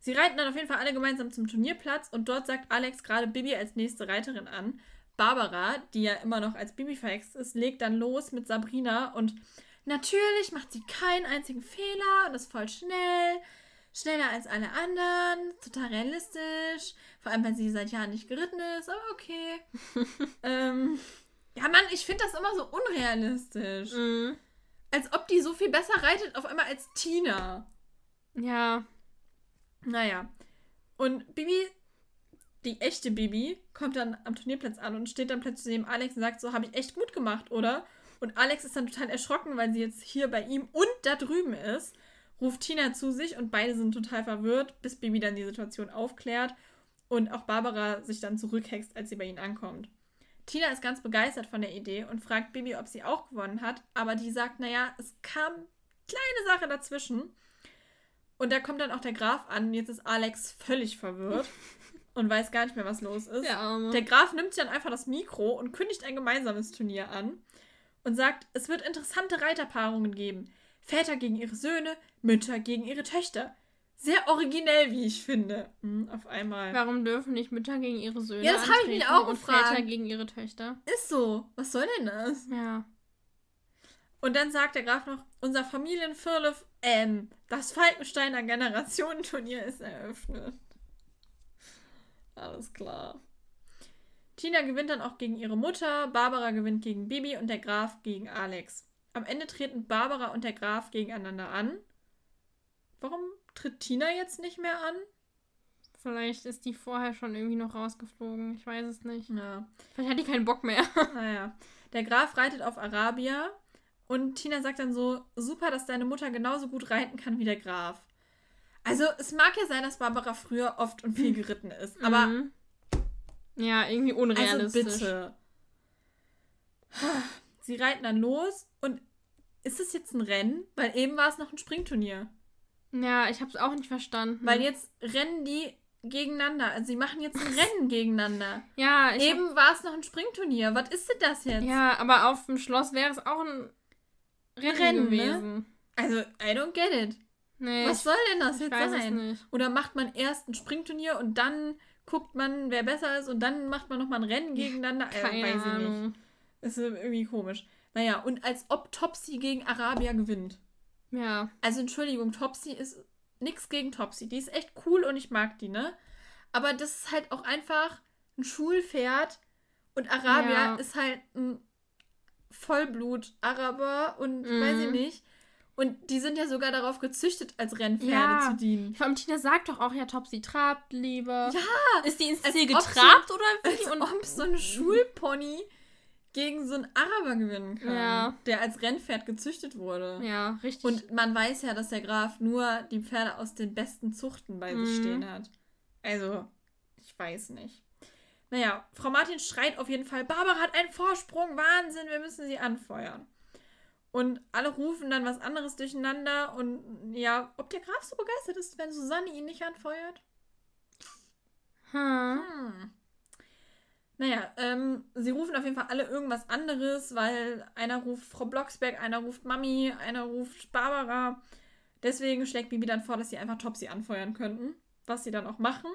Sie reiten dann auf jeden Fall alle gemeinsam zum Turnierplatz und dort sagt Alex gerade Bibi als nächste Reiterin an. Barbara, die ja immer noch als Bibi verhext ist, legt dann los mit Sabrina und natürlich macht sie keinen einzigen Fehler und ist voll schnell. Schneller als alle anderen, total realistisch. Vor allem, weil sie seit Jahren nicht geritten ist, aber okay. ähm, ja, Mann, ich finde das immer so unrealistisch. Mhm. Als ob die so viel besser reitet auf einmal als Tina. Ja. Naja. Und Bibi, die echte Bibi, kommt dann am Turnierplatz an und steht dann plötzlich neben Alex und sagt so, habe ich echt gut gemacht, oder? Und Alex ist dann total erschrocken, weil sie jetzt hier bei ihm und da drüben ist. Ruft Tina zu sich und beide sind total verwirrt, bis Bibi dann die Situation aufklärt und auch Barbara sich dann zurückhext, als sie bei ihnen ankommt. Tina ist ganz begeistert von der Idee und fragt Bibi, ob sie auch gewonnen hat, aber die sagt, naja, es kam kleine Sache dazwischen. Und da kommt dann auch der Graf an und jetzt ist Alex völlig verwirrt und weiß gar nicht mehr, was los ist. Der Arme. Der Graf nimmt sich dann einfach das Mikro und kündigt ein gemeinsames Turnier an und sagt, es wird interessante Reiterpaarungen geben. Väter gegen ihre Söhne, Mütter gegen ihre Töchter. Sehr originell, wie ich finde. Hm, auf einmal. Warum dürfen nicht Mütter gegen ihre Söhne Ja, das habe ich mich auch und gefragt. Väter gegen ihre Töchter? Ist so. Was soll denn das? Ja. Und dann sagt der Graf noch, unser Familienfirlev, ähm, das Falkensteiner Generationenturnier ist eröffnet. Alles klar. Tina gewinnt dann auch gegen ihre Mutter, Barbara gewinnt gegen Bibi und der Graf gegen Alex. Am Ende treten Barbara und der Graf gegeneinander an. Warum tritt Tina jetzt nicht mehr an? Vielleicht ist die vorher schon irgendwie noch rausgeflogen. Ich weiß es nicht. Ja. Vielleicht hat die keinen Bock mehr. Naja. Der Graf reitet auf Arabia und Tina sagt dann so: Super, dass deine Mutter genauso gut reiten kann wie der Graf. Also, es mag ja sein, dass Barbara früher oft und viel geritten ist, aber Mhm. Ja, irgendwie also unrealistisch. bitte. Sie reiten dann los und ist es jetzt ein Rennen? Weil eben war es noch ein Springturnier. Ja, ich habe es auch nicht verstanden. Weil jetzt rennen die gegeneinander. Also, sie machen jetzt ein Rennen gegeneinander. ja, ich Eben war es noch ein Springturnier. Was ist denn das jetzt? Hab, ja, aber auf dem Schloss wäre es auch ein Rennen, Rennen, ne? gewesen. Also, I don't get it. Nee, Was soll denn das ich jetzt weiß es sein? nicht. Oder macht man erst ein Springturnier und dann guckt man, wer besser ist und dann macht man nochmal ein Rennen gegeneinander? Äh, Keine weiß ich nicht. Ahnung. Das ist irgendwie komisch. Naja, und als ob Topsy gegen Arabia gewinnt. Ja, Also Entschuldigung, Topsy ist nichts gegen Topsy. Die ist echt cool und ich mag die, ne? Aber das ist halt auch einfach ein Schulpferd und Arabia Ja. ist halt ein Vollblut-Araber und Mhm. weiß ich nicht. Und die sind ja sogar darauf gezüchtet, als Rennpferde Ja. zu dienen. vor allem Tina sagt doch auch, ja, Topsy trabt lieber. Ja, Ist die ins Ziel getrabt oder wie? Und ob so ein Schulpony gegen so einen Araber gewinnen kann, Ja. der als Rennpferd gezüchtet wurde. ja, richtig. Und man weiß ja, dass der Graf nur die Pferde aus den besten Zuchten bei sich Mhm. stehen hat. Also, ich weiß nicht. Naja, Frau Martin schreit auf jeden Fall, Barbara hat einen Vorsprung, Wahnsinn, wir müssen sie anfeuern. Und alle rufen dann was anderes durcheinander und ja, ob der Graf so begeistert ist, wenn Susanne ihn nicht anfeuert? hm. Hm. Naja, ähm, sie rufen auf jeden Fall alle irgendwas anderes, weil einer ruft Frau Blocksberg, einer ruft Mami, einer ruft Barbara. Deswegen schlägt Bibi dann vor, dass sie einfach Topsy anfeuern könnten, was sie dann auch machen.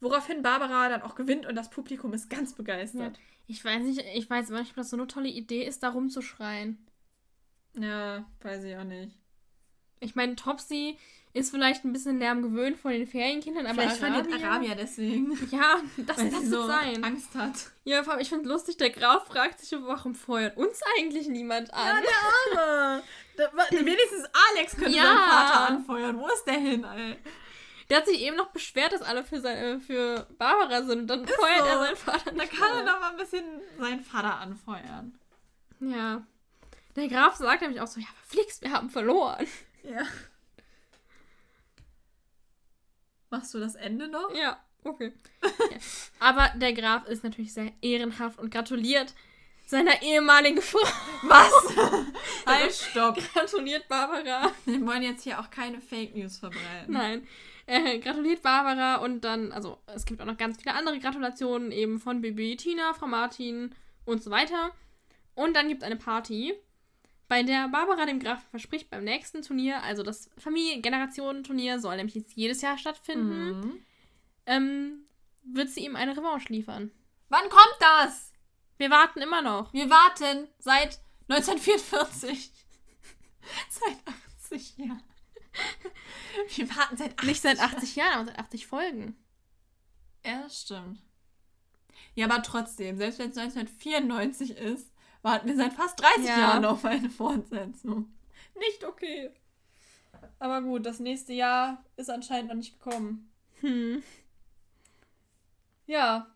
Woraufhin Barbara dann auch gewinnt und das Publikum ist ganz begeistert. Ich weiß nicht, ich weiß aber nicht, ob das so eine tolle Idee ist, da rumzuschreien. Ja, weiß ich auch nicht. Ich meine, Topsy ist vielleicht ein bisschen Lärm gewöhnt von den Ferienkindern, aber Vielleicht Arabia, von den Arabier deswegen. Ja, das, Weil das wird so sein. Angst hat. Ja, vor allem, ich finde lustig, der Graf fragt sich, warum feuert uns eigentlich niemand an? Aber da, wa- wenigstens Alex könnte Ja. seinen Vater anfeuern. Wo ist der hin, ey? Der hat sich eben noch beschwert, dass alle für, seine, für Barbara sind und dann feuert so. er seinen Vater Da kann er an. doch mal ein bisschen seinen Vater anfeuern. Ja. Der Graf sagt nämlich auch so, ja, verflixt, wir haben verloren. Ja. Machst du das Ende noch? Ja. Okay. Ja. Aber der Graf ist natürlich sehr ehrenhaft und gratuliert seiner ehemaligen Frau. Was? halt, stopp. Gratuliert Barbara. Wir wollen jetzt hier auch keine Fake News verbreiten. Nein. Äh, gratuliert Barbara und dann, also es gibt auch noch ganz viele andere Gratulationen, eben von Bibi, Tina, Frau Martin und so weiter. Und dann gibt es eine Party, bei der Barbara dem Grafen verspricht, beim nächsten Turnier, also das Familiengenerationen-Turnier soll nämlich jetzt jedes Jahr stattfinden, Mhm. ähm, wird sie ihm eine Revanche liefern. Wann kommt das? Wir warten immer noch. Wir warten seit 1944. seit 80 Jahren. Wir warten seit 80 Nicht seit 80 Jahren, aber seit 80 Folgen. Ja, das stimmt. Ja, aber trotzdem, selbst wenn es 1994 ist, warten wir seit fast 30 Ja. Jahren auf eine Fortsetzung. Nicht okay. Aber gut, das nächste Jahr ist anscheinend noch nicht gekommen. Hm. Ja,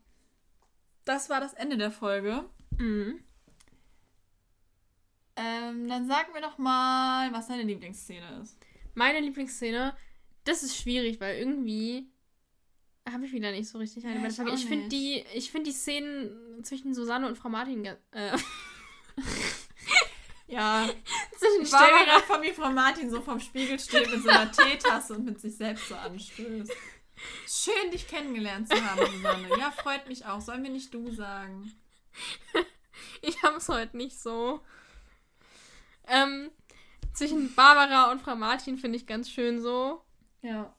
das war das Ende der Folge. Mhm. Ähm, dann sag mir doch mal, was deine Lieblingsszene ist. Meine Lieblingsszene, das ist schwierig, weil irgendwie habe ich wieder nicht so richtig eine Ja, ich Ich finde die, ich finde die Szenen zwischen Susanne und Frau Martin, äh, Ja, zwischen mir gerade vor, wie Frau Martin so vorm Spiegel steht mit so einer Teetasse und mit sich selbst so anstößt. Schön, dich kennengelernt zu haben, Susanne. Ja, freut mich auch. Sollen wir nicht du sagen? ich habe es heute nicht so. Ähm, zwischen Barbara und Frau Martin finde ich ganz schön so. Ja.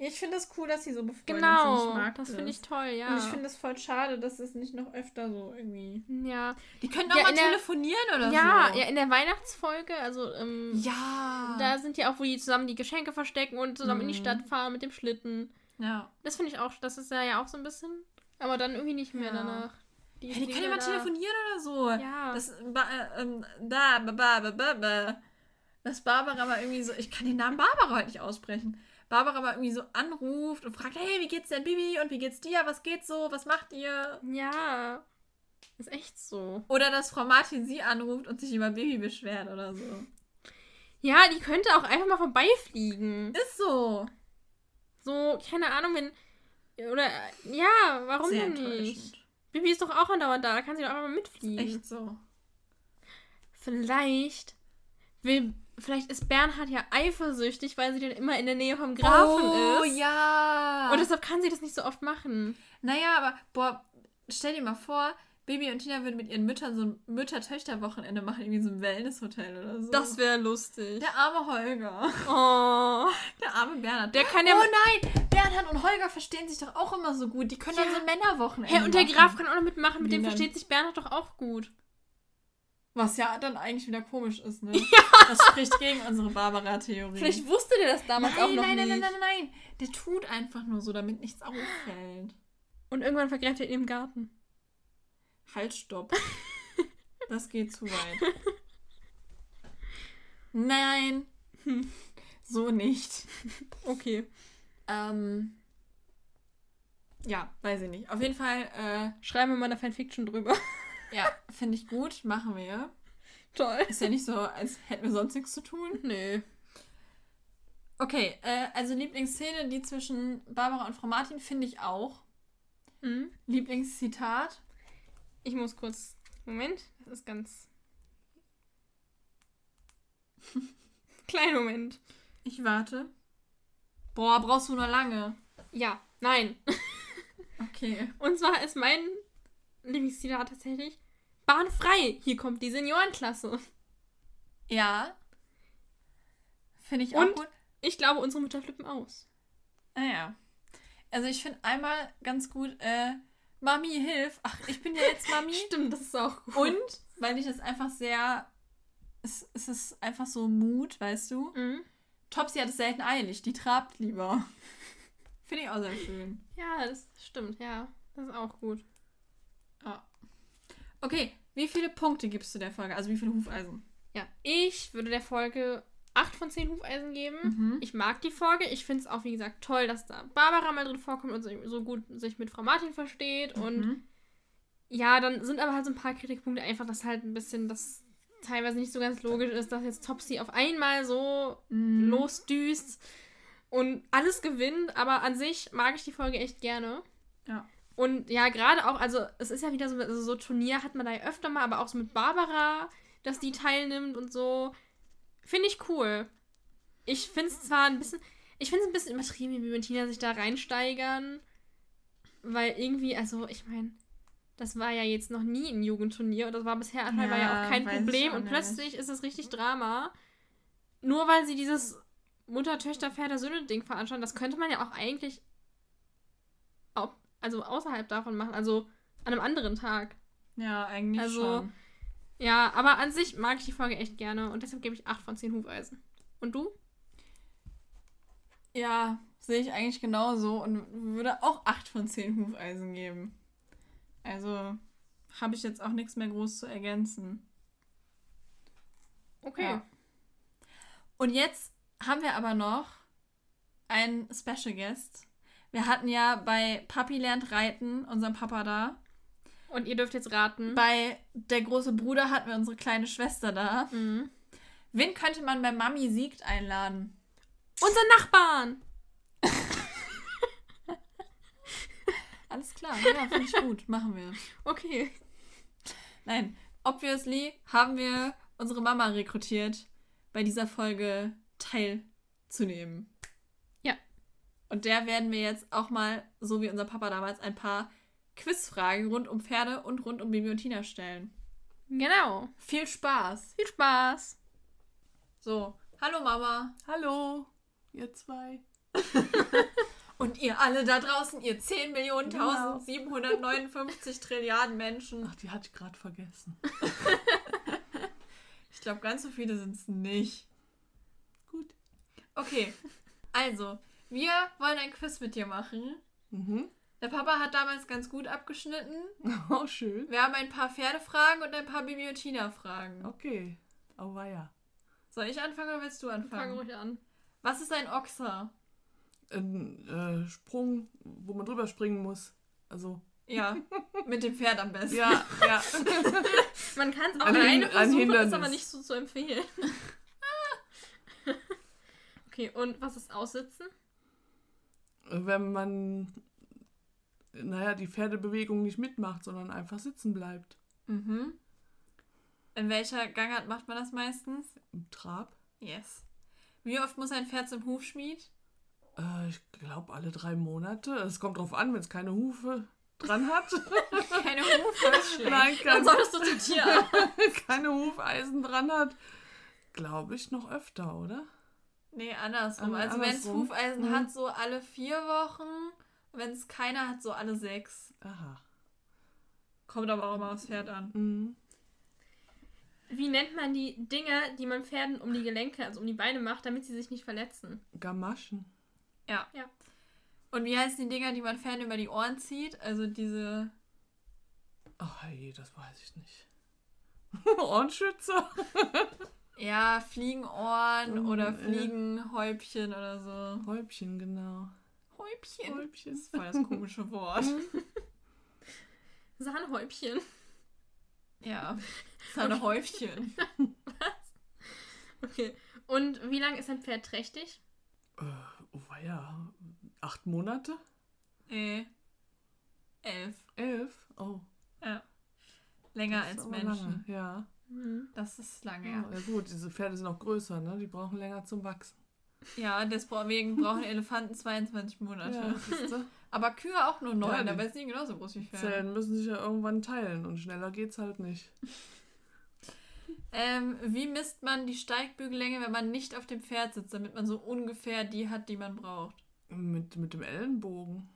Ich finde es cool, dass sie so befreundet Genau, sind. Mag das finde ich toll, ja. Und ich finde es voll schade, dass es nicht noch öfter so irgendwie. ja, Die können Ja, auch mal in der- telefonieren oder ja, so. ja, in der Weihnachtsfolge, also ähm, Ja. da sind die auch, wo die zusammen die Geschenke verstecken und zusammen in die Mhm. Stadt fahren mit dem Schlitten. Ja. Das finde ich auch, das ist ja, ja auch so ein bisschen, aber dann irgendwie nicht mehr Ja. danach. Ja, ist die können ja mal telefonieren oder so. Ja. Das, ba, äh, ähm, da, ba, ba, ba, ba. Dass Barbara mal irgendwie so, ich kann den Namen Barbara heute nicht aussprechen. Barbara mal irgendwie so anruft und fragt, hey, wie geht's denn Bibi und wie geht's dir? Was geht so? Was macht ihr? Ja. Ist echt so. Oder dass Frau Martin sie anruft und sich über Bibi beschwert oder so. Ja, die könnte auch einfach mal vorbeifliegen. Ist so. So, keine Ahnung, wenn. Oder, ja, warum Sehr denn nicht? Bibi ist doch auch andauernd da, da kann sie doch einfach mal mitfliegen. Echt so. Vielleicht will. Vielleicht ist Bernhard ja eifersüchtig, weil sie dann immer in der Nähe vom Grafen oh, ist. ja. Und deshalb kann sie das nicht so oft machen. Naja, aber boah, stell dir mal vor, Baby und Tina würden mit ihren Müttern so ein Mütter-Töchter-Wochenende machen, irgendwie so ein Wellness-Hotel oder so. Das wäre lustig. der arme Holger. Oh. Der arme Bernhard. Der kann ja. Oh nein, Bernhard und Holger verstehen sich doch auch immer so gut. Die können dann Ja. so ein Männerwochenende Hey, und der machen. Graf kann auch noch mitmachen, mit Wie dem dann? versteht sich Bernhard doch auch gut. Was ja dann eigentlich wieder komisch ist, ne? Das spricht gegen unsere Barbara-Theorie. Vielleicht wusste der das damals nein, auch noch nein, nicht. nein, nein, nein, nein. Der tut einfach nur so, damit nichts auffällt. Und irgendwann vergreift er ihn im Garten. Halt, stopp. Das geht zu weit. Nein. So nicht. Okay. Ähm. Ja, weiß ich nicht. Auf jeden Fall, äh, Schreiben wir mal eine Fanfiction drüber. ja, finde ich gut. Machen wir. Toll. Ist ja nicht so, als hätten wir sonst nichts zu tun. Nö. Okay, äh, also Lieblingsszene, die zwischen Barbara und Frau Martin, finde ich auch. Hm? Lieblingszitat. Ich muss kurz. Moment, das ist ganz. Kleinen Moment. Ich warte. Boah, brauchst du nur lange. Ja, nein. Okay. Und zwar ist mein Lieblingszitat tatsächlich: Bahn frei, hier kommt die Seniorenklasse. Ja. Finde ich auch Und? gut. Ich glaube, unsere Mütter flippen aus. Naja. Also ich finde einmal ganz gut, äh, Mami, hilf. Ach, ich bin ja jetzt Mami. Stimmt, das ist auch gut. Und, weil ich das einfach sehr, es, es ist einfach so Mut, weißt du. Mhm. Topsy hat es selten eilig, die trabt lieber. Finde ich auch sehr schön. Ja, das stimmt, ja. Das ist auch gut. Ja. Okay, wie viele Punkte gibst du der Folge? Also wie viele Hufeisen? Ja, ich würde der Folge 8 von 10 Hufeisen geben. Mhm. Ich mag die Folge. Ich finde es auch, wie gesagt, toll, dass da Barbara mal drin vorkommt und so- so gut sich mit Frau Martin versteht. Und Mhm. ja, dann sind aber halt so ein paar Kritikpunkte einfach, dass halt ein bisschen das teilweise nicht so ganz logisch ist, dass jetzt Topsy auf einmal so Mhm. losdüst Und alles gewinnt, aber an sich mag ich die Folge echt gerne. Ja. Und ja, gerade auch, also es ist ja wieder so, also so Turnier hat man da ja öfter mal, aber auch so mit Barbara, dass die teilnimmt und so. Finde ich cool. Ich finde es zwar ein bisschen, ich finde es ein bisschen übertrieben, wie mit Tina sich da reinsteigern. Weil irgendwie, also ich meine, das war ja jetzt noch nie ein Jugendturnier und das war bisher anscheinend war ja Ja, auch kein Problem und plötzlich ist es richtig Drama. Nur weil sie dieses Mutter-Töchter-Pferde-Söhne-Ding veranstalten, das könnte man ja auch eigentlich also außerhalb davon machen, also an einem anderen Tag. Ja, eigentlich Also- schon. Ja, aber an sich mag ich die Folge echt gerne und deshalb gebe ich 8 von 10 Hufeisen. Und du? Ja, sehe ich eigentlich genauso und würde auch 8 von 10 Hufeisen geben. Also habe ich jetzt auch nichts mehr groß zu ergänzen. Okay. Ja. Und jetzt haben wir aber noch einen Special Guest. Wir hatten ja bei Papi lernt reiten unseren Papa da. Und ihr dürft jetzt raten. Bei der große Bruder hatten wir unsere kleine Schwester da. Mhm. Wen könnte man bei Mami siegt einladen? Unser Nachbarn! Alles klar, ja, finde ich gut. Machen wir. Okay. Nein, obviously haben wir unsere Mama rekrutiert, bei dieser Folge teilzunehmen. Ja. Und der werden wir jetzt auch mal, so wie unser Papa damals, ein paar Quizfragen rund um Pferde und rund um Bibi und Tina stellen. Genau. Viel Spaß! Viel Spaß. So, hallo Mama. Hallo, ihr zwei. Und ihr alle da draußen, ihr 10 Millionen, Genau. 1759 Trilliarden Menschen. Ach, die hatte ich gerade vergessen. Ich glaube, ganz so viele sind es nicht. Gut. Okay, also, wir wollen ein Quiz mit dir machen. Mhm. Der Papa hat damals ganz gut abgeschnitten. Oh, schön. Wir haben ein paar Pferdefragen und ein paar Bibi und Tina-Fragen. Okay. Auweia. Soll ich anfangen oder willst du Fang anfangen? ruhig an. Was ist ein Ochser? Ein äh, Sprung, wo man drüber springen muss. Also, Ja, mit dem Pferd am besten. ja, ja. Man kann es auch Ein alleine versuchen, ist aber nicht so zu empfehlen. okay, und was ist Aussitzen? Wenn man, naja, die Pferdebewegung nicht mitmacht, sondern einfach sitzen bleibt. Mhm. In welcher Gangart macht man das meistens? Im Trab. Yes. Wie oft muss ein Pferd zum Hufschmied? Äh, ich glaube, alle drei Monate. Es kommt drauf an, wenn es keine Hufe dran hat. Keine Hufe ist schlecht. Nein, Dann kein, solltest du zum Tier. keine Hufeisen dran hat. Glaube ich noch öfter, oder? Nee, andersrum. An- Also wenn es. Hufeisen Mhm. hat, so alle vier Wochen. Wenn es keiner hat, so alle sechs. Aha. Kommt aber auch immer aufs Pferd an. Mhm. Wie nennt man die Dinge, die man Pferden um die Gelenke, also um die Beine macht, damit sie sich nicht verletzen? Gamaschen. Ja. Ja. Und wie heißen die Dinger, die man Pferden über die Ohren zieht? Also diese. Ach je, das weiß ich nicht. Ohrenschützer. Ja, Fliegenohren Mhm, oder ja. Fliegenhäubchen oder so. Häubchen, genau. Häubchen? Häubchen. Das ist voll das komische Wort. Sahnehäubchen. ja. Seine Häufchen. Okay. Und wie lange ist ein Pferd trächtig? Äh, oh ja, acht Monate? Äh. Elf. Elf? Oh. Ja. Länger als Menschen. Lange. Ja. Mhm. Das ist lange, ja. ja gut, diese Pferde sind auch größer, ne? Die brauchen länger zum Wachsen. Ja, deswegen brauchen Elefanten 22 Monate. Ja? Aber Kühe auch nur neun, Ja, die- aber ist nicht genauso groß wie Pferde. Zellen müssen sich ja irgendwann teilen und schneller geht's halt nicht. Ähm, wie misst man die Steigbügellänge, wenn man nicht auf dem Pferd sitzt, damit man so ungefähr die hat, die man braucht? Mit, mit dem Ellenbogen.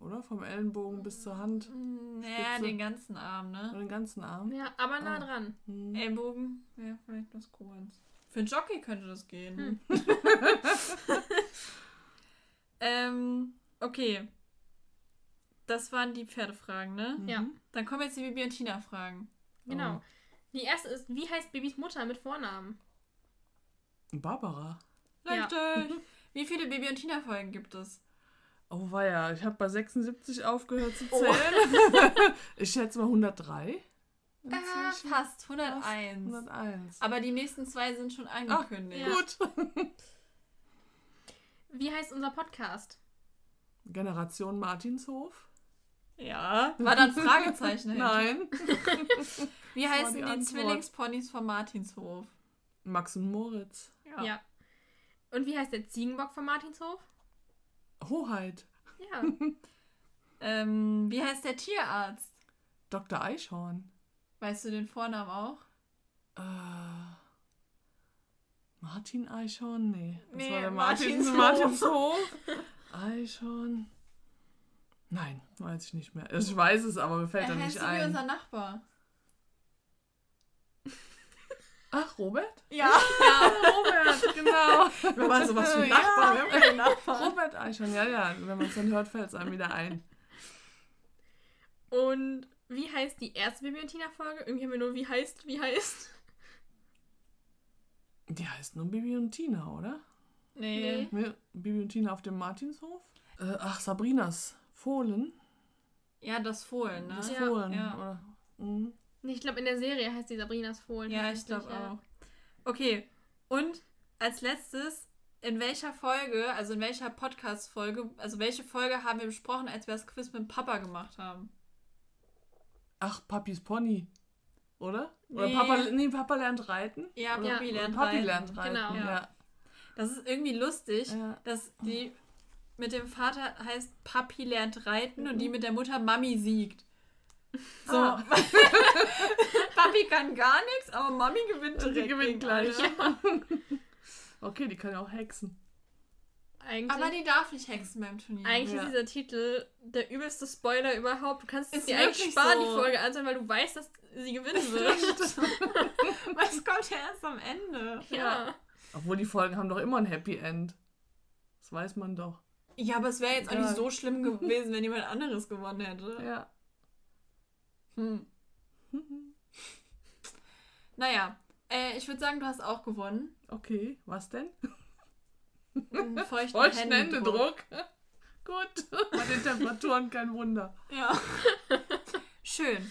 Oder? Vom Ellenbogen bis zur Hand. Naja, Spitze. den ganzen Arm, Oder ne? den ganzen Arm. Ja, aber nah Ah. dran. Hm. Ellbogen, ja, vielleicht was Grobens. Für einen Jockey könnte das gehen. Hm. ähm, okay. Das waren die Pferdefragen, ne? Mhm. Ja. Dann kommen jetzt die Bibi und Tina-Fragen. Genau. Oh. Die erste ist, wie heißt Babys Mutter mit Vornamen? Barbara. Ja. Richtig. Wie viele Bibi und Tina-Folgen gibt es? Oh weia, ich habe bei 76 aufgehört zu Oh. zählen. ich schätze mal 103. Ah, fast. 101. 101. Aber die nächsten zwei sind schon angekündigt. Ja. Gut. Wie heißt unser Podcast? Generation Martinshof? Ja. War da ein Fragezeichen? Nein. Wie heißen die die. Zwillingsponys von Martinshof? Max und Moritz. Ja. Und wie heißt der Ziegenbock von Martinshof? Hoheit. Ja. Ähm, wie heißt der Tierarzt? Dr. Eichhorn. Weißt du den Vornamen auch? Äh, Martin Eichhorn? Nee. Das Nee, war der Martinshof. Martinshof. Eichhorn. Nein, weiß ich nicht mehr. Ich weiß es, aber mir fällt er er nicht heißt so wie ein. unser Nachbar. Ach, Robert? Ja. Robert, genau. Wir waren sowas wie Ja. Nachbarn. Wir haben keine Nachbarn. Robert Eichhorn, ja, ja. Wenn man es dann hört, fällt es einem wieder ein. Und wie heißt die erste Bibi und Tina-Folge? Irgendwie haben wir nur wie heißt, wie heißt. Die heißt nur Bibi und Tina, oder? Nee. Nee, Bibi und Tina auf dem Martinshof? Äh, ach, Sabrinas Fohlen. Ja, das Fohlen, ne? Das Ja. Fohlen. Ja. Oder? Mhm. Nee, ich glaube, in der Serie heißt die Sabrinas Fohlen. Ja, ich glaube auch. Okay, und als letztes, in welcher Folge, also in welcher Podcast-Folge, also welche Folge haben wir besprochen, als wir das Quiz mit Papa gemacht haben? Ach, Papis Pony. Oder? Oder Nee. Papa, nee, Papa lernt reiten? Ja, Oder- Papi lernt Papi reiten. lernt reiten. Genau. Ja. Das ist irgendwie lustig, Ja. dass die mit dem Vater heißt Papi lernt reiten und die mit der Mutter Mami siegt. So. Ah. Papi kann gar nichts, aber Mami gewinnt die gewinnt gleich. Okay, die kann ja auch hexen. Eigentlich, Aber die darf nicht hexen beim Turnier. eigentlich Ja. ist dieser Titel der übelste Spoiler überhaupt. Du kannst es dir eigentlich sparen, so. die Folge ansehen, weil du weißt, dass sie gewinnen wird. Was kommt ja erst am Ende? ja. Obwohl die Folgen haben doch immer ein Happy End. Das weiß man doch. Ja, aber es wäre jetzt auch nicht Ja. so schlimm gewesen, wenn jemand anderes gewonnen hätte. Ja. Hm. Naja, äh, ich würde sagen, du hast auch gewonnen. Okay, was denn? Feuchten Feuchten Händedruck. Händedruck. Gut. Bei den Temperaturen kein Wunder. Ja. Schön.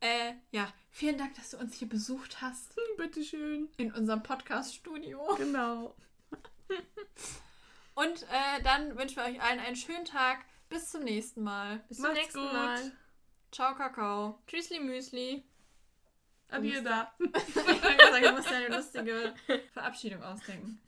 Äh, ja, vielen Dank, dass du uns hier besucht hast Hm, Bitteschön. in unserem Podcast-Studio. Genau. Und äh, dann wünschen wir euch allen einen schönen Tag. Bis zum nächsten Mal. Bis zum Macht's nächsten gut. Mal. Ciao, Kakao. Tschüssli Müsli. Adieu da. Ich würde sagen, du musst ja eine lustige Verabschiedung ausdenken.